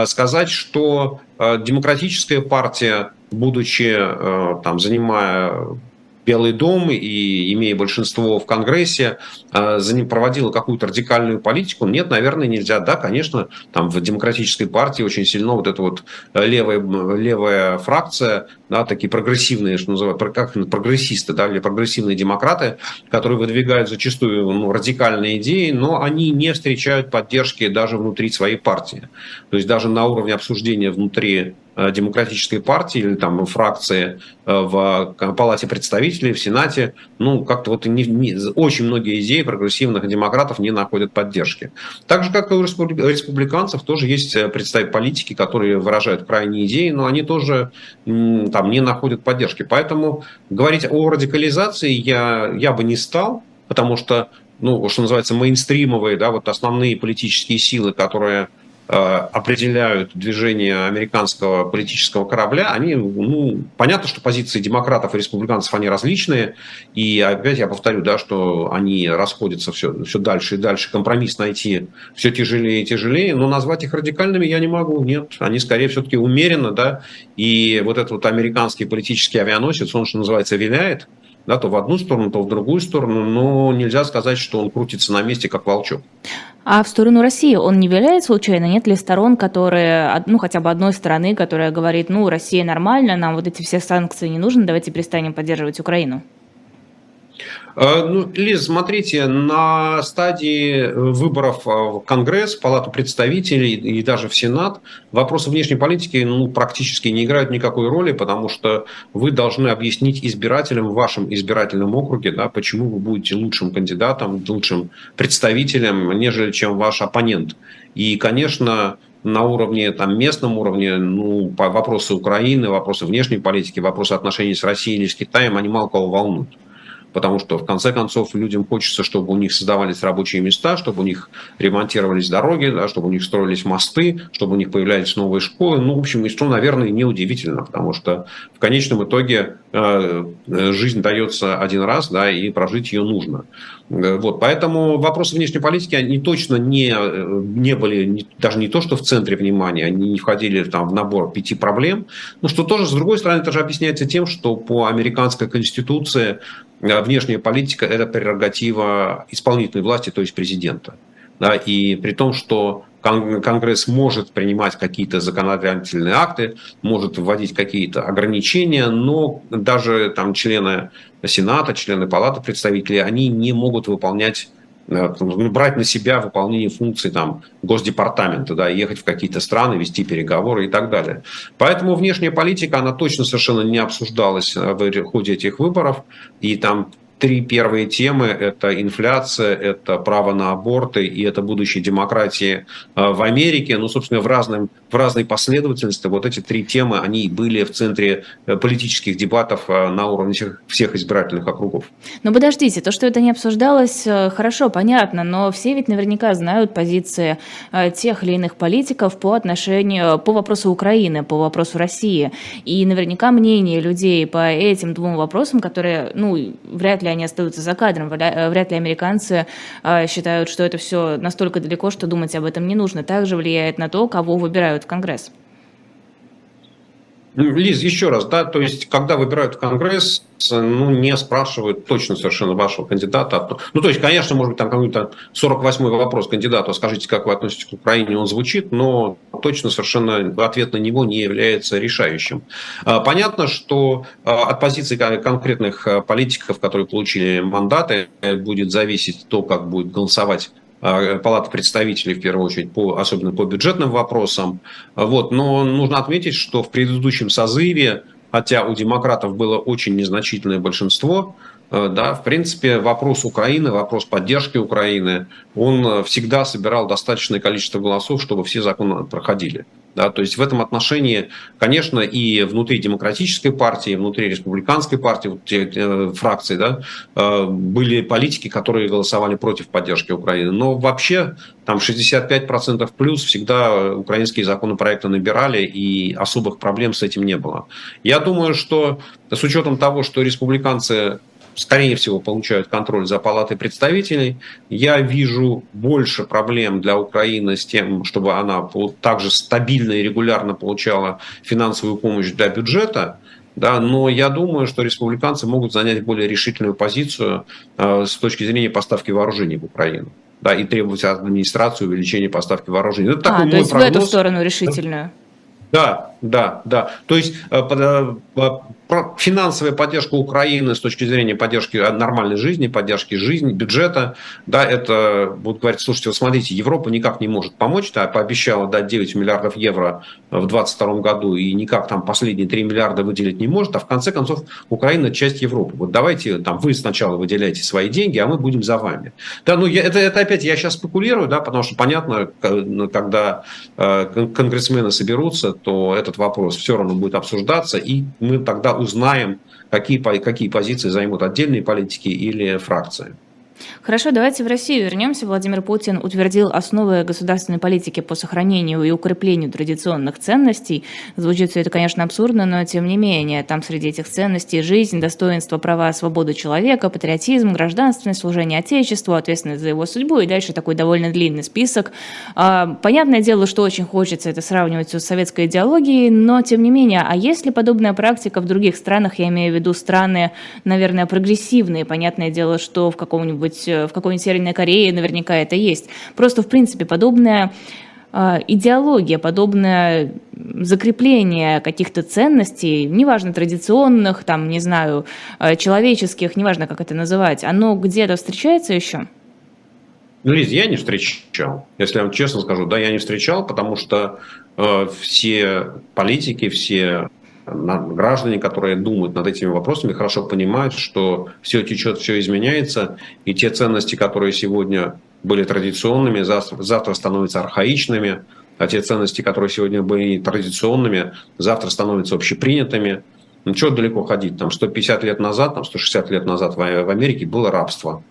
Сказать, что демократическая партия, будучи, э, там, занимая Белый дом и имея большинство в Конгрессе, э, за ним проводила какую-то радикальную политику? Нет, наверное, нельзя. Да, конечно, там в демократической партии очень сильно вот эта вот левая, левая фракция, да, такие прогрессивные, что называют, как прогрессисты, да, или прогрессивные демократы, которые выдвигают зачастую ну, радикальные идеи, но они не встречают поддержки даже внутри своей партии. То есть даже на уровне обсуждения внутри Э, демократической партии или там фракции э, в Палате представителей, в Сенате, ну, как-то вот не, не, очень многие идеи прогрессивных демократов не находят поддержки. Так же, как и у республиканцев, тоже есть э, представители политики, которые выражают крайние идеи, но они тоже там не находят поддержки. Поэтому говорить о радикализации я, я бы не стал, потому что, ну, что называется, мейнстримовые, да, вот основные политические силы, которые Э, определяют движение американского политического корабля, они, ну, понятно, что позиции демократов и республиканцев, они различные, и опять я повторю, да, что они расходятся все, все дальше и дальше, компромисс найти все тяжелее и тяжелее, но назвать их радикальными я не могу, нет, они скорее все-таки умеренно, да, и вот этот вот американский политический авианосец, он, что называется, виляет, да, то в одну сторону, то в другую сторону, но нельзя сказать, что он крутится на месте, как волчок. А в сторону России он не виляет случайно? Нет ли сторон, которые, ну, хотя бы одной стороны, которая говорит, ну, Россия нормально, нам вот эти все санкции не нужны, давайте перестанем поддерживать Украину? Э, ну, Лиз, смотрите, на стадии выборов э, в Конгресс, Палату представителей и даже в Сенат вопросы внешней политики ну, практически не играют никакой роли, потому что вы должны объяснить избирателям в вашем избирательном округе, да, почему вы будете лучшим кандидатом, лучшим представителем, нежели чем ваш оппонент. И, конечно, на уровне, там, местном уровне, ну, вопросы Украины, вопросы внешней политики, вопросы отношений с Россией или с Китаем, они мало кого волнуют потому что в конце концов людям хочется, чтобы у них создавались рабочие места, чтобы у них ремонтировались дороги, да, чтобы у них строились мосты, чтобы у них появлялись новые школы. Ну, в общем, и что, наверное, неудивительно, потому что в конечном итоге жизнь дается один раз, да, и прожить ее нужно. Э, вот, поэтому вопросы внешней политики, они точно не, э, не были, даже не то, что в центре внимания, они не входили там, в набор пяти проблем, но что тоже, с другой стороны, это же объясняется тем, что по американской конституции э, внешняя политика – это прерогатива исполнительной власти, то есть президента. Да, и при том, что Конгресс может принимать какие-то законодательные акты, может вводить какие-то ограничения, но даже там члены Сената, члены Палаты представителей, они не могут выполнять э, ну, брать на себя выполнение функций там, Госдепартамента, да, ехать в какие-то страны, вести переговоры и так далее. Поэтому внешняя политика, она точно совершенно не обсуждалась в ходе этих выборов, и там три первые темы – это инфляция, это право на аборты и это будущее демократии э, в Америке. Ну, собственно, в, разном, в разной последовательности вот эти три темы, они были в центре э, политических дебатов э, на уровне всех, всех избирательных округов. Но подождите, то, что это не обсуждалось, хорошо, понятно, но все ведь наверняка знают позиции тех или иных политиков по отношению, по вопросу Украины, по вопросу России. И наверняка мнение людей по этим двум вопросам, которые, ну, вряд ли они остаются за кадром. Вряд ли американцы а, считают, что это все настолько далеко, что думать об этом не нужно. Также влияет на то, кого выбирают в Конгресс. Лиз, еще раз, да, то есть, когда выбирают в Конгресс, ну, не спрашивают точно совершенно вашего кандидата. Ну, то есть, конечно, может быть, там какой-то 48-й вопрос кандидату, скажите, как вы относитесь к Украине, он звучит, но точно совершенно ответ на него не является решающим. А, понятно, что а, от позиции конкретных а, политиков, которые получили мандаты, будет зависеть то, как будет голосовать а, Палата представителей, в первую очередь, по, особенно по бюджетным вопросам. Вот. Но нужно отметить, что в предыдущем созыве, хотя у демократов было очень незначительное большинство, да, в принципе, вопрос Украины, вопрос поддержки Украины, он всегда собирал достаточное количество голосов, чтобы все законы проходили. Да, то есть в этом отношении, конечно, и внутри демократической партии, и внутри республиканской партии, вот те, те фракции, да, э, были политики, которые голосовали против поддержки Украины. Но вообще там 65% плюс всегда украинские законопроекты набирали, и особых проблем с этим не было. Я думаю, что с учетом того, что республиканцы скорее всего, получают контроль за палатой представителей. Я вижу больше проблем для Украины с тем, чтобы она также стабильно и регулярно получала финансовую помощь для бюджета, да, но я думаю, что республиканцы могут занять более решительную позицию э, с точки зрения поставки вооружений в Украину. Да, и требовать от администрации увеличения поставки вооружений. Это а, то есть прогноз. в эту сторону решительную. Да, да, да. То есть э, э, финансовая поддержка Украины с точки зрения поддержки нормальной жизни, поддержки жизни, бюджета, да, это будут говорить, слушайте, вот смотрите, Европа никак не может помочь, да, пообещала дать 9 миллиардов евро в 2022 году и никак там последние 3 миллиарда выделить не может, а в конце концов Украина часть Европы. Вот давайте там вы сначала выделяйте свои деньги, а мы будем за вами. Да, ну я, это, это опять я сейчас спекулирую, да, потому что понятно, ну, когда э, конгрессмены соберутся, то этот вопрос все равно будет обсуждаться, и мы тогда узнаем, какие, какие позиции займут отдельные политики или фракции. Хорошо, давайте в Россию вернемся. Владимир Путин утвердил основы государственной политики по сохранению и укреплению традиционных ценностей. Звучит все это, конечно, абсурдно, но тем не менее, там среди этих ценностей жизнь, достоинство, права, свобода человека, патриотизм, гражданственность, служение Отечеству, ответственность за его судьбу и дальше такой довольно длинный список. А, понятное дело, что очень хочется это сравнивать с советской идеологией, но тем не менее, а есть ли подобная практика в других странах, я имею в виду страны, наверное, прогрессивные, понятное дело, что в каком-нибудь какой-нибудь, э, в какой-нибудь Северной Корее наверняка это есть. Просто, в принципе, подобная э, идеология, подобное закрепление каких-то ценностей, неважно, традиционных, там, не знаю, э, человеческих, неважно, как это называть, оно где-то встречается еще? Ну, Лиз, я не встречал. Если я вам честно скажу, да, я не встречал, потому что э, все политики, все граждане, которые думают над этими вопросами, хорошо понимают, что все течет, все изменяется, и те ценности, которые сегодня были традиционными, завтра, становятся архаичными, а те ценности, которые сегодня были традиционными, завтра становятся общепринятыми. Ну, чего далеко ходить? Там 150 лет назад, там 160 лет назад в Америке было рабство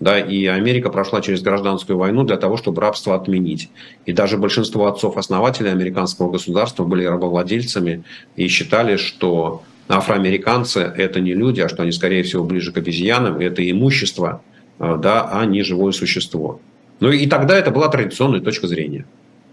да, и Америка прошла через гражданскую войну для того, чтобы рабство отменить. И даже большинство отцов-основателей американского государства были рабовладельцами и считали, что афроамериканцы – это не люди, а что они, скорее всего, ближе к обезьянам, это имущество, э, да, а не живое существо. Ну и тогда это была традиционная точка зрения.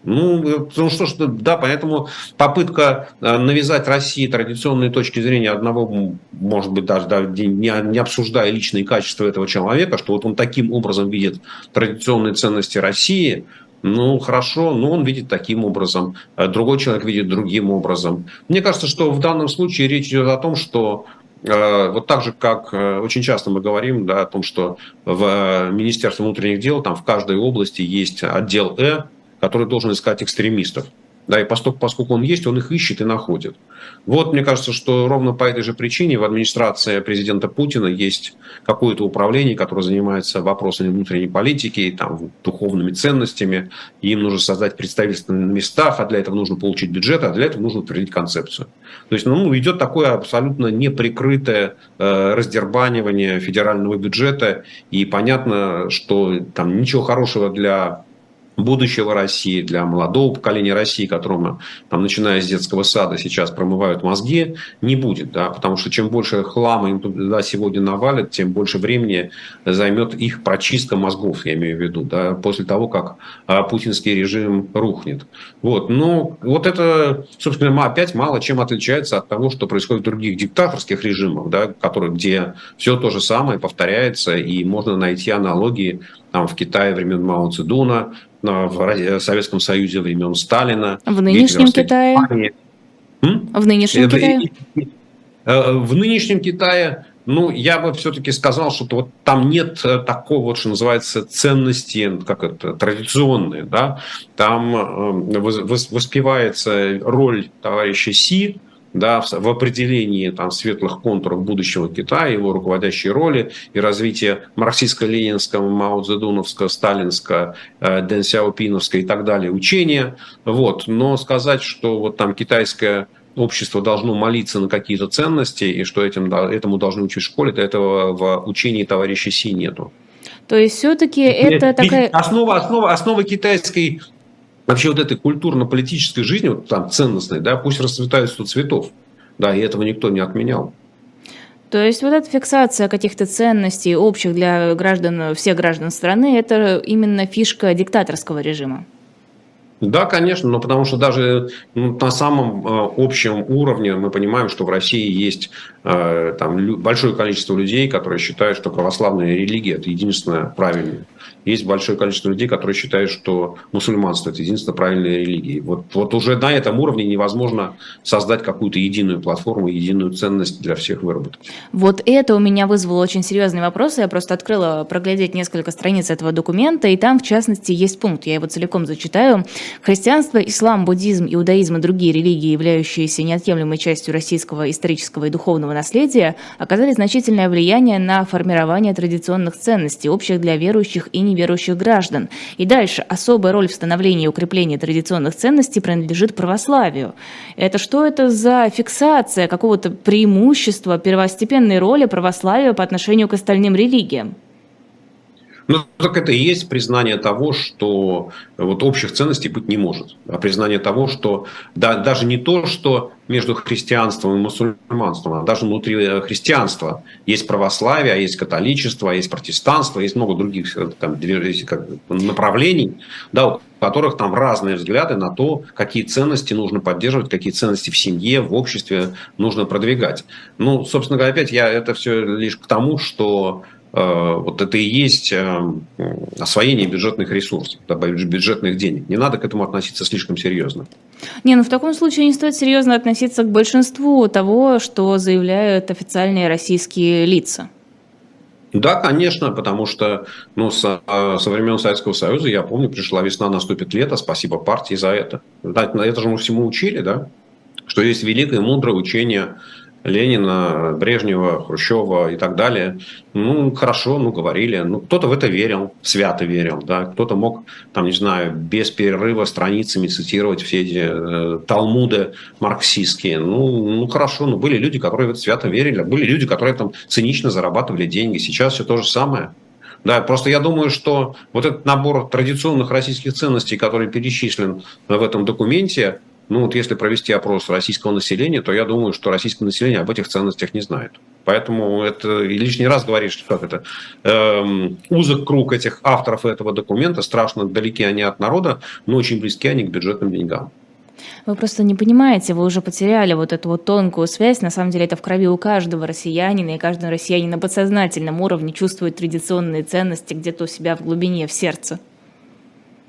Ну, потому что, что, да, поэтому попытка э, навязать России традиционные точки зрения одного, может быть, даже да, не, не обсуждая личные качества этого человека, что вот он таким образом видит традиционные ценности России, ну, хорошо, но он видит таким образом, э, другой человек видит другим образом. Мне кажется, что в данном случае речь идет о том, что э, вот так же, как очень часто мы говорим да, о том, что в Министерстве внутренних дел там в каждой области есть отдел «Э», который должен искать экстремистов. Да, и поскольку, он есть, он их ищет и находит. Вот, мне кажется, что ровно по этой же причине в администрации президента Путина есть какое-то управление, которое занимается вопросами внутренней политики, там, духовными ценностями. Им нужно создать представительство на местах, а для этого нужно получить бюджет, а для этого нужно утвердить концепцию. То есть ну, идет такое абсолютно неприкрытое э, раздербанивание федерального бюджета. И понятно, что там ничего хорошего для будущего России, для молодого поколения России, которому, там, начиная с детского сада, сейчас промывают мозги, не будет. Да? Потому что чем больше хлама им туда сегодня навалят, тем больше времени займет их прочистка мозгов, я имею в виду, да? после того, как а, путинский режим рухнет. Вот. Но вот это, собственно, опять мало чем отличается от того, что происходит в других диктаторских режимах, да? которые, где все то же самое повторяется, и можно найти аналогии там, в Китае времен Мао Цзэдуна, в Советском Союзе времен Сталина. В нынешнем Китае? В нынешнем э, Китае? Э, в нынешнем Китае, ну, я бы все-таки сказал, что вот там нет э, такого, вот, что называется, ценности, как это, традиционные, да, там воспевается роль товарища Си, да, в определении там, светлых контуров будущего Китая, его руководящей роли и развитие марксистско-ленинского, мао цзэдуновского, сталинского, э, дэн сяопиновского и так далее учения. Вот. Но сказать, что вот там китайское общество должно молиться на какие-то ценности и что этим, этому должны учить в школе, то этого в учении товарища Си нету. То есть все-таки это такая... Основа, основа, основа китайской вообще вот этой культурно-политической жизни, вот там ценностной, да, пусть расцветают сто цветов. Да, и этого никто не отменял. То есть вот эта фиксация каких-то ценностей общих для граждан, всех граждан страны, это именно фишка диктаторского режима? Да, конечно, но потому что даже ну, на самом э, общем уровне мы понимаем, что в России есть там, большое количество людей, которые считают, что православная религия – это единственное правильное. Есть большое количество людей, которые считают, что мусульманство – это единственная правильная религия. Вот, вот уже на этом уровне невозможно создать какую-то единую платформу, единую ценность для всех выработать. Вот это у меня вызвало очень серьезный вопрос. Я просто открыла проглядеть несколько страниц этого документа, и там, в частности, есть пункт, я его целиком зачитаю. Христианство, ислам, буддизм, иудаизм и другие религии, являющиеся неотъемлемой частью российского исторического и духовного наследия, оказали значительное влияние на формирование традиционных ценностей, общих для верующих и неверующих граждан. И дальше особая роль в становлении и укреплении традиционных ценностей принадлежит православию. Это что это за фиксация какого-то преимущества первостепенной роли православия по отношению к остальным религиям? Ну, так это и есть признание того, что вот общих ценностей быть не может. А признание того, что да, даже не то, что между христианством и мусульманством, а даже внутри э, христианства есть православие, а есть католичество, а есть протестанство, есть много других э, там, направлений, да, у которых там разные взгляды на то, какие ценности нужно поддерживать, какие ценности в семье, в обществе нужно продвигать. Ну, собственно говоря, опять я это все лишь к тому, что Э, вот это и есть э, освоение бюджетных ресурсов, бюджетных денег. Не надо к этому относиться слишком серьезно. Не, ну в таком случае не стоит серьезно относиться к большинству того, что заявляют официальные российские лица. Да, конечно, потому что ну, со, э, со времен Советского Союза, я помню, пришла весна, наступит лето, спасибо партии за это. Это же мы всему учили, да? Что есть великое мудрое учение Ленина, Брежнева, Хрущева и так далее. Ну, хорошо, ну, говорили. Ну, кто-то в это верил, свято верил, да. Кто-то мог, там, не знаю, без перерыва страницами цитировать все эти э, талмуды марксистские. Ну, ну, хорошо, ну, были люди, которые в это свято верили, были люди, которые там цинично зарабатывали деньги. Сейчас все то же самое. Да, просто я думаю, что вот этот набор традиционных российских ценностей, который перечислен в этом документе, ну вот если провести опрос российского населения, то я думаю, что российское население об этих ценностях не знает. Поэтому это лишний раз говоришь, как это эм, узок круг этих авторов этого документа, страшно далеки они от народа, но очень близки они к бюджетным деньгам. Вы просто не понимаете, вы уже потеряли вот эту вот тонкую связь. На самом деле это в крови у каждого россиянина, и каждый россиянин на подсознательном уровне чувствует традиционные ценности где-то у себя в глубине, в сердце.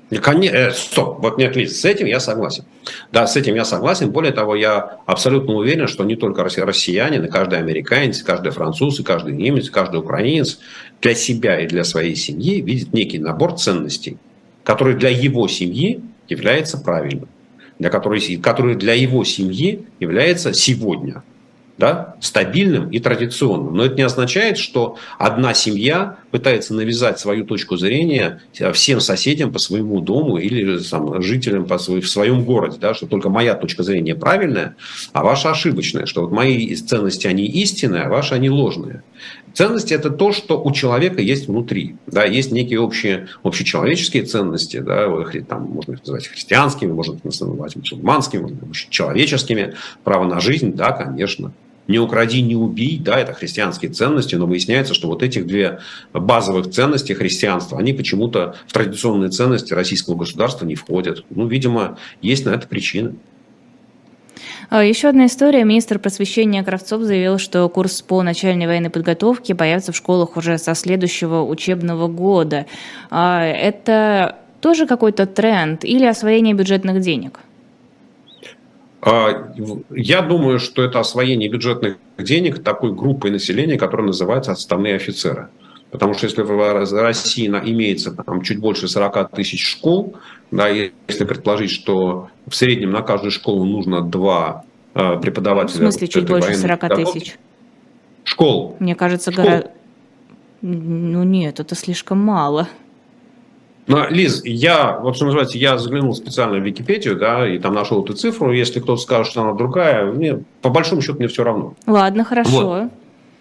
Э, стоп, вот нет, Лиз, с этим я согласен. Да, с этим я согласен. Более того, я абсолютно уверен, что не только россияне, но каждый американец, каждый француз, и каждый немец, каждый украинец для себя и для своей семьи видит некий набор ценностей, который для его семьи является правильным, для которой, который для его семьи является сегодня – да, стабильным и традиционным. Но это не означает, что одна семья пытается навязать свою точку зрения всем соседям по своему дому или там, жителям по свой, в своем городе, да, что только моя точка зрения правильная, а ваша ошибочная, что вот мои ценности, они истинные, а ваши, они ложные. Ценности – это то, что у человека есть внутри. Да, есть некие общие, общечеловеческие ценности, да, там, можно их называть христианскими, можно их называть мусульманскими, можно человеческими. Право на жизнь, да, конечно не укради, не убей, да, это христианские ценности, но выясняется, что вот этих две базовых ценности христианства, они почему-то в традиционные ценности российского государства не входят. Ну, видимо, есть на это причины. А, Еще одна история. Министр просвещения Кравцов заявил, что курс по начальной военной подготовке появится в школах уже со следующего учебного года. А, это тоже какой-то тренд или освоение бюджетных денег? А, я думаю, что это освоение бюджетных денег такой группой населения, которая называется отставные офицеры. Потому что если в России имеется там, чуть больше 40 тысяч школ, да, если предположить, что в среднем на каждую школу нужно два э, преподавателя. В смысле чуть больше 40 тысяч? Школ. Мне кажется, гора... ну нет, это слишком мало. Но, Лиз, я, вот что называется, я заглянул специально в Википедию, да, и там нашел эту цифру. Если кто-то скажет, что она другая, мне, по большому счету мне все равно. Ладно, хорошо. Вот.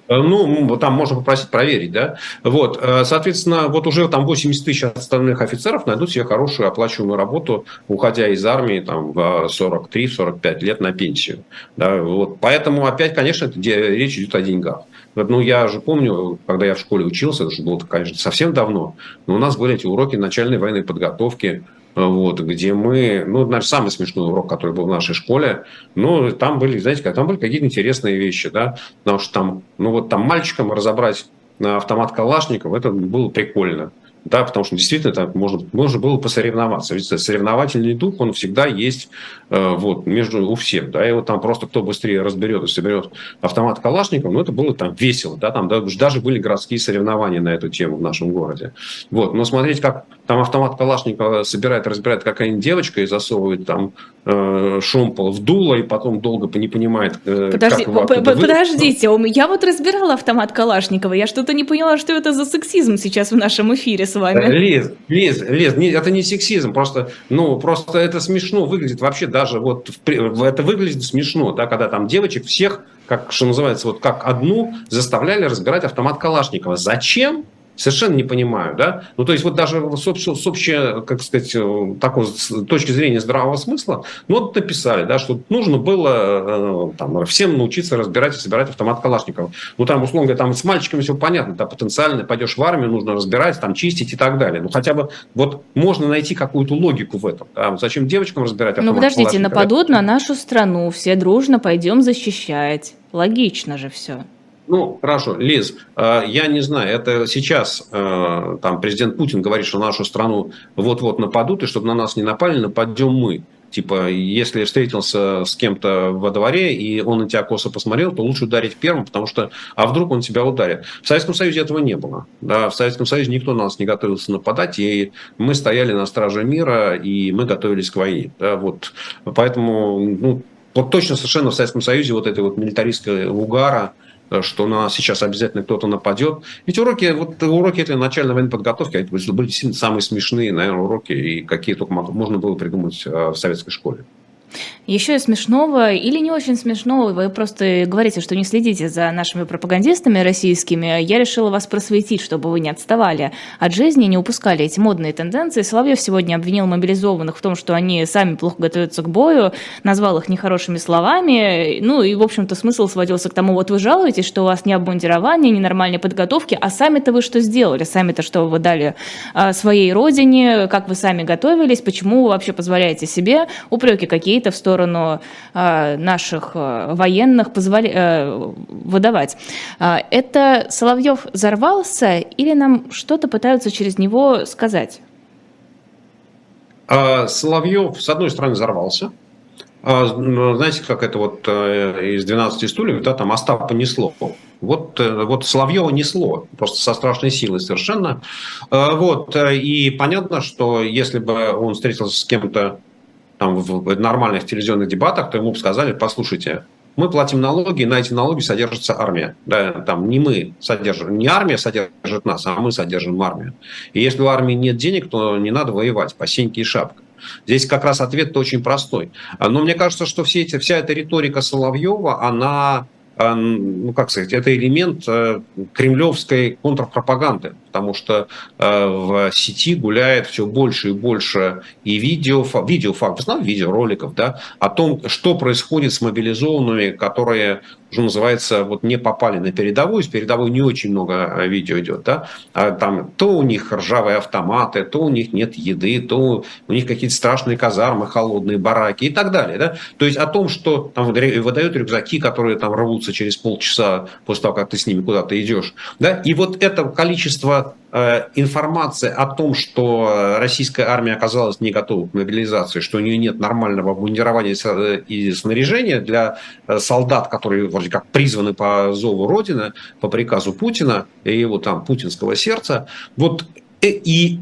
Э, ну, там можно попросить проверить, да. Вот, э, соответственно, вот уже там 80 тысяч остальных офицеров найдут себе хорошую оплачиваемую работу, уходя из армии там в 43-45 лет на пенсию. Да, вот. Поэтому опять, конечно, речь идет о деньгах. Ну, я же помню, когда я в школе учился, это же было, конечно, совсем давно, но у нас были эти уроки начальной военной подготовки, вот, где мы, ну, наверное, самый смешной урок, который был в нашей школе, ну, там были, знаете, там были какие-то интересные вещи, да, потому что там, ну, вот там мальчикам разобрать автомат Калашников, это было прикольно да, потому что действительно так можно, можно было посоревноваться. Ведь соревновательный дух, он всегда есть э, вот, между у всех, да, и вот там просто кто быстрее разберет и соберет автомат Калашников, ну, это было там весело, да, там даже были городские соревнования на эту тему в нашем городе. Вот, но смотреть, как там автомат Калашникова собирает, разбирает какая-нибудь девочка и засовывает там э, шомпол в дуло, и потом долго не понимает, э, Подожди, как его Подождите, я вот разбирала автомат Калашникова, я что-то не поняла, что это за сексизм сейчас в нашем эфире с вами. Лиз, Лиз, Лиз, не, это не сексизм, просто, ну, просто это смешно выглядит вообще даже вот, в, это выглядит смешно, да, когда там девочек всех, как, что называется, вот как одну заставляли разбирать автомат Калашникова. Зачем? Совершенно не понимаю, да? Ну, то есть, вот даже с, общ, с общей, как сказать, э, такой с точки зрения здравого смысла, ну, вот написали, да, что нужно было э, там, всем научиться разбирать и собирать автомат Калашникова. Ну, там, условно говоря, там с мальчиками все понятно, да, потенциально пойдешь в армию, нужно разбирать, там, чистить и так далее. Ну, хотя бы вот можно найти какую-то логику в этом. Да? Зачем девочкам разбирать автомат Ну, подождите, нападут на нашу страну, все дружно пойдем защищать. Логично же все. Ну, хорошо, Лиз, э, я не знаю, это сейчас э, там президент Путин говорит, что нашу страну вот-вот нападут, и чтобы на нас не напали, нападем мы. Типа, если встретился с кем-то во дворе, и он на тебя косо посмотрел, то лучше ударить первым, потому что, а вдруг он тебя ударит. В Советском Союзе этого не было. Да, в Советском Союзе никто на нас не готовился нападать, и мы стояли на страже мира, и мы готовились к войне. Да, вот. Поэтому, ну, вот точно совершенно в Советском Союзе вот этой вот милитаристской угара, что на сейчас обязательно кто-то нападет. Ведь уроки, вот уроки этой начальной военной подготовки, они были самые смешные, наверное, уроки, и какие только можно было придумать э, в советской школе. Еще и смешного или не очень смешного, вы просто говорите, что не следите за нашими пропагандистами российскими. Я решила вас просветить, чтобы вы не отставали от жизни, не упускали эти модные тенденции. Соловьев сегодня обвинил мобилизованных в том, что они сами плохо готовятся к бою, назвал их нехорошими словами. Ну и, в общем-то, смысл сводился к тому, вот вы жалуетесь, что у вас не обмундирование, не нормальной подготовки, а сами-то вы что сделали? Сами-то что вы дали а, своей родине, как вы сами готовились, почему вы вообще позволяете себе упреки какие-то в сторону сторону а, наших а, военных позволи, э, выдавать. А, это Соловьев взорвался или нам что-то пытаются через него сказать? Соловьев, с одной стороны, взорвался. Ну, знаете, как это вот э, из 12 стульев, да, там Остапа несло. Вот, э, вот Соловьева несло, просто со страшной силой совершенно. Вот, и понятно, что если бы он встретился с кем-то там, в нормальных телевизионных дебатах, то ему бы сказали, послушайте, мы платим налоги, и на эти налоги содержится армия. Да, там не мы содержим, не армия содержит нас, а мы содержим армию. И если у армии нет денег, то не надо воевать по и шапка. Здесь как раз ответ очень простой. Но мне кажется, что все эти, вся эта риторика Соловьева, она ну, как сказать, это элемент э, кремлевской контрпропаганды, потому что э, в сети гуляет все больше и больше и видео, видеофактов, видеороликов, да, о том, что происходит с мобилизованными, которые что называется, вот не попали на передовую, с передовой не очень много э, видео идет, да, а там то у них ржавые автоматы, то у них нет еды, то у них какие-то страшные казармы, холодные бараки и так далее, да, то есть о том, что там выдают рюкзаки, которые там рвутся через полчаса после того, как ты с ними куда-то идешь, да, и вот это количество информация о том, что российская армия оказалась не готова к мобилизации, что у нее нет нормального обмундирования и снаряжения для э, солдат, которые вроде как призваны по зову Родины, по приказу Путина и его там путинского сердца. Вот э, и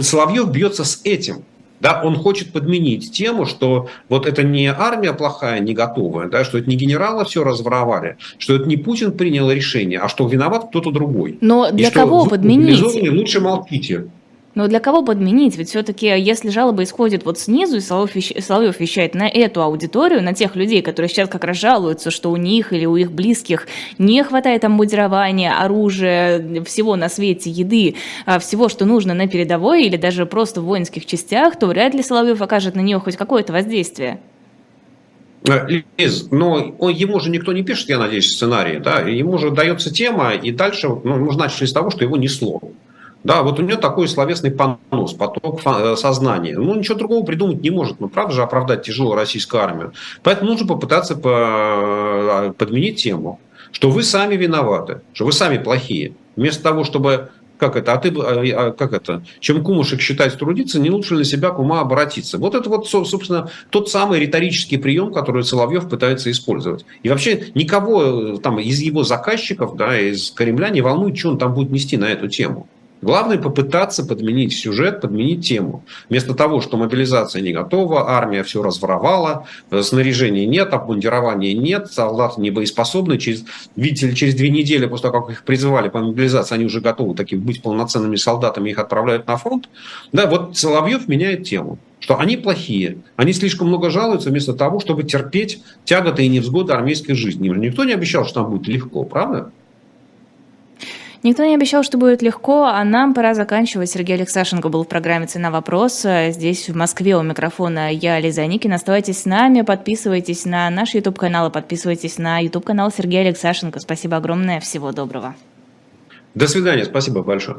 Соловьев бьется с этим. Да, он хочет подменить тему, что вот это не армия плохая, не готовая, да, что это не генералы все разворовали, что это не Путин принял решение, а что виноват кто-то другой. Но для И кого подменить? Лучше молчите. Но для кого подменить? Ведь все-таки, если жалоба исходит вот снизу, и Соловьев вещает на эту аудиторию, на тех людей, которые сейчас как раз жалуются, что у них или у их близких не хватает обмундирования, оружия, всего на свете, еды, а, всего, что нужно на передовой или даже просто в воинских частях, то вряд ли Соловьев окажет на нее хоть какое-то воздействие. Э, Лиз, но он, ему же никто не пишет, я надеюсь, сценарий, да, ему же дается тема, и дальше, ну, мы же начали с того, что его несло. Да, вот у него такой словесный понос, поток э, сознания. Ну, ничего другого придумать не может. Ну, правда же, оправдать тяжелую российскую армию. Поэтому нужно попытаться по... подменить тему, что вы сами виноваты, что вы сами плохие. Вместо того, чтобы как это, а ты, а, а, как это, чем кумушек считать трудиться, не лучше ли себя к ума обратиться? Вот это вот, собственно, тот самый риторический прием, который Соловьев пытается использовать. И вообще никого э, там из его заказчиков, да, из Кремля не волнует, что он там будет нести на эту тему. Главное попытаться подменить сюжет, подменить тему. Вместо того, что мобилизация не готова, армия все разворовала, э, снаряжения нет, обмундирования нет, солдаты не боеспособны. Через, видите ли, через две недели после того, как их призывали по мобилизации, они уже готовы таким быть полноценными солдатами, их отправляют на фронт. Да, вот Соловьев меняет тему что они плохие, они слишком много жалуются вместо того, чтобы терпеть тяготы и невзгоды армейской жизни. Никто не обещал, что там будет легко, правда? Никто не обещал, что будет легко, а нам пора заканчивать. Сергей Алексашенко был в программе «Цена вопроса». Здесь, в Москве, у микрофона я, Лиза Никина. Оставайтесь с нами, подписывайтесь на наш YouTube-канал и подписывайтесь на YouTube-канал Сергея Алексашенко. Спасибо огромное, всего доброго. До свидания, спасибо большое.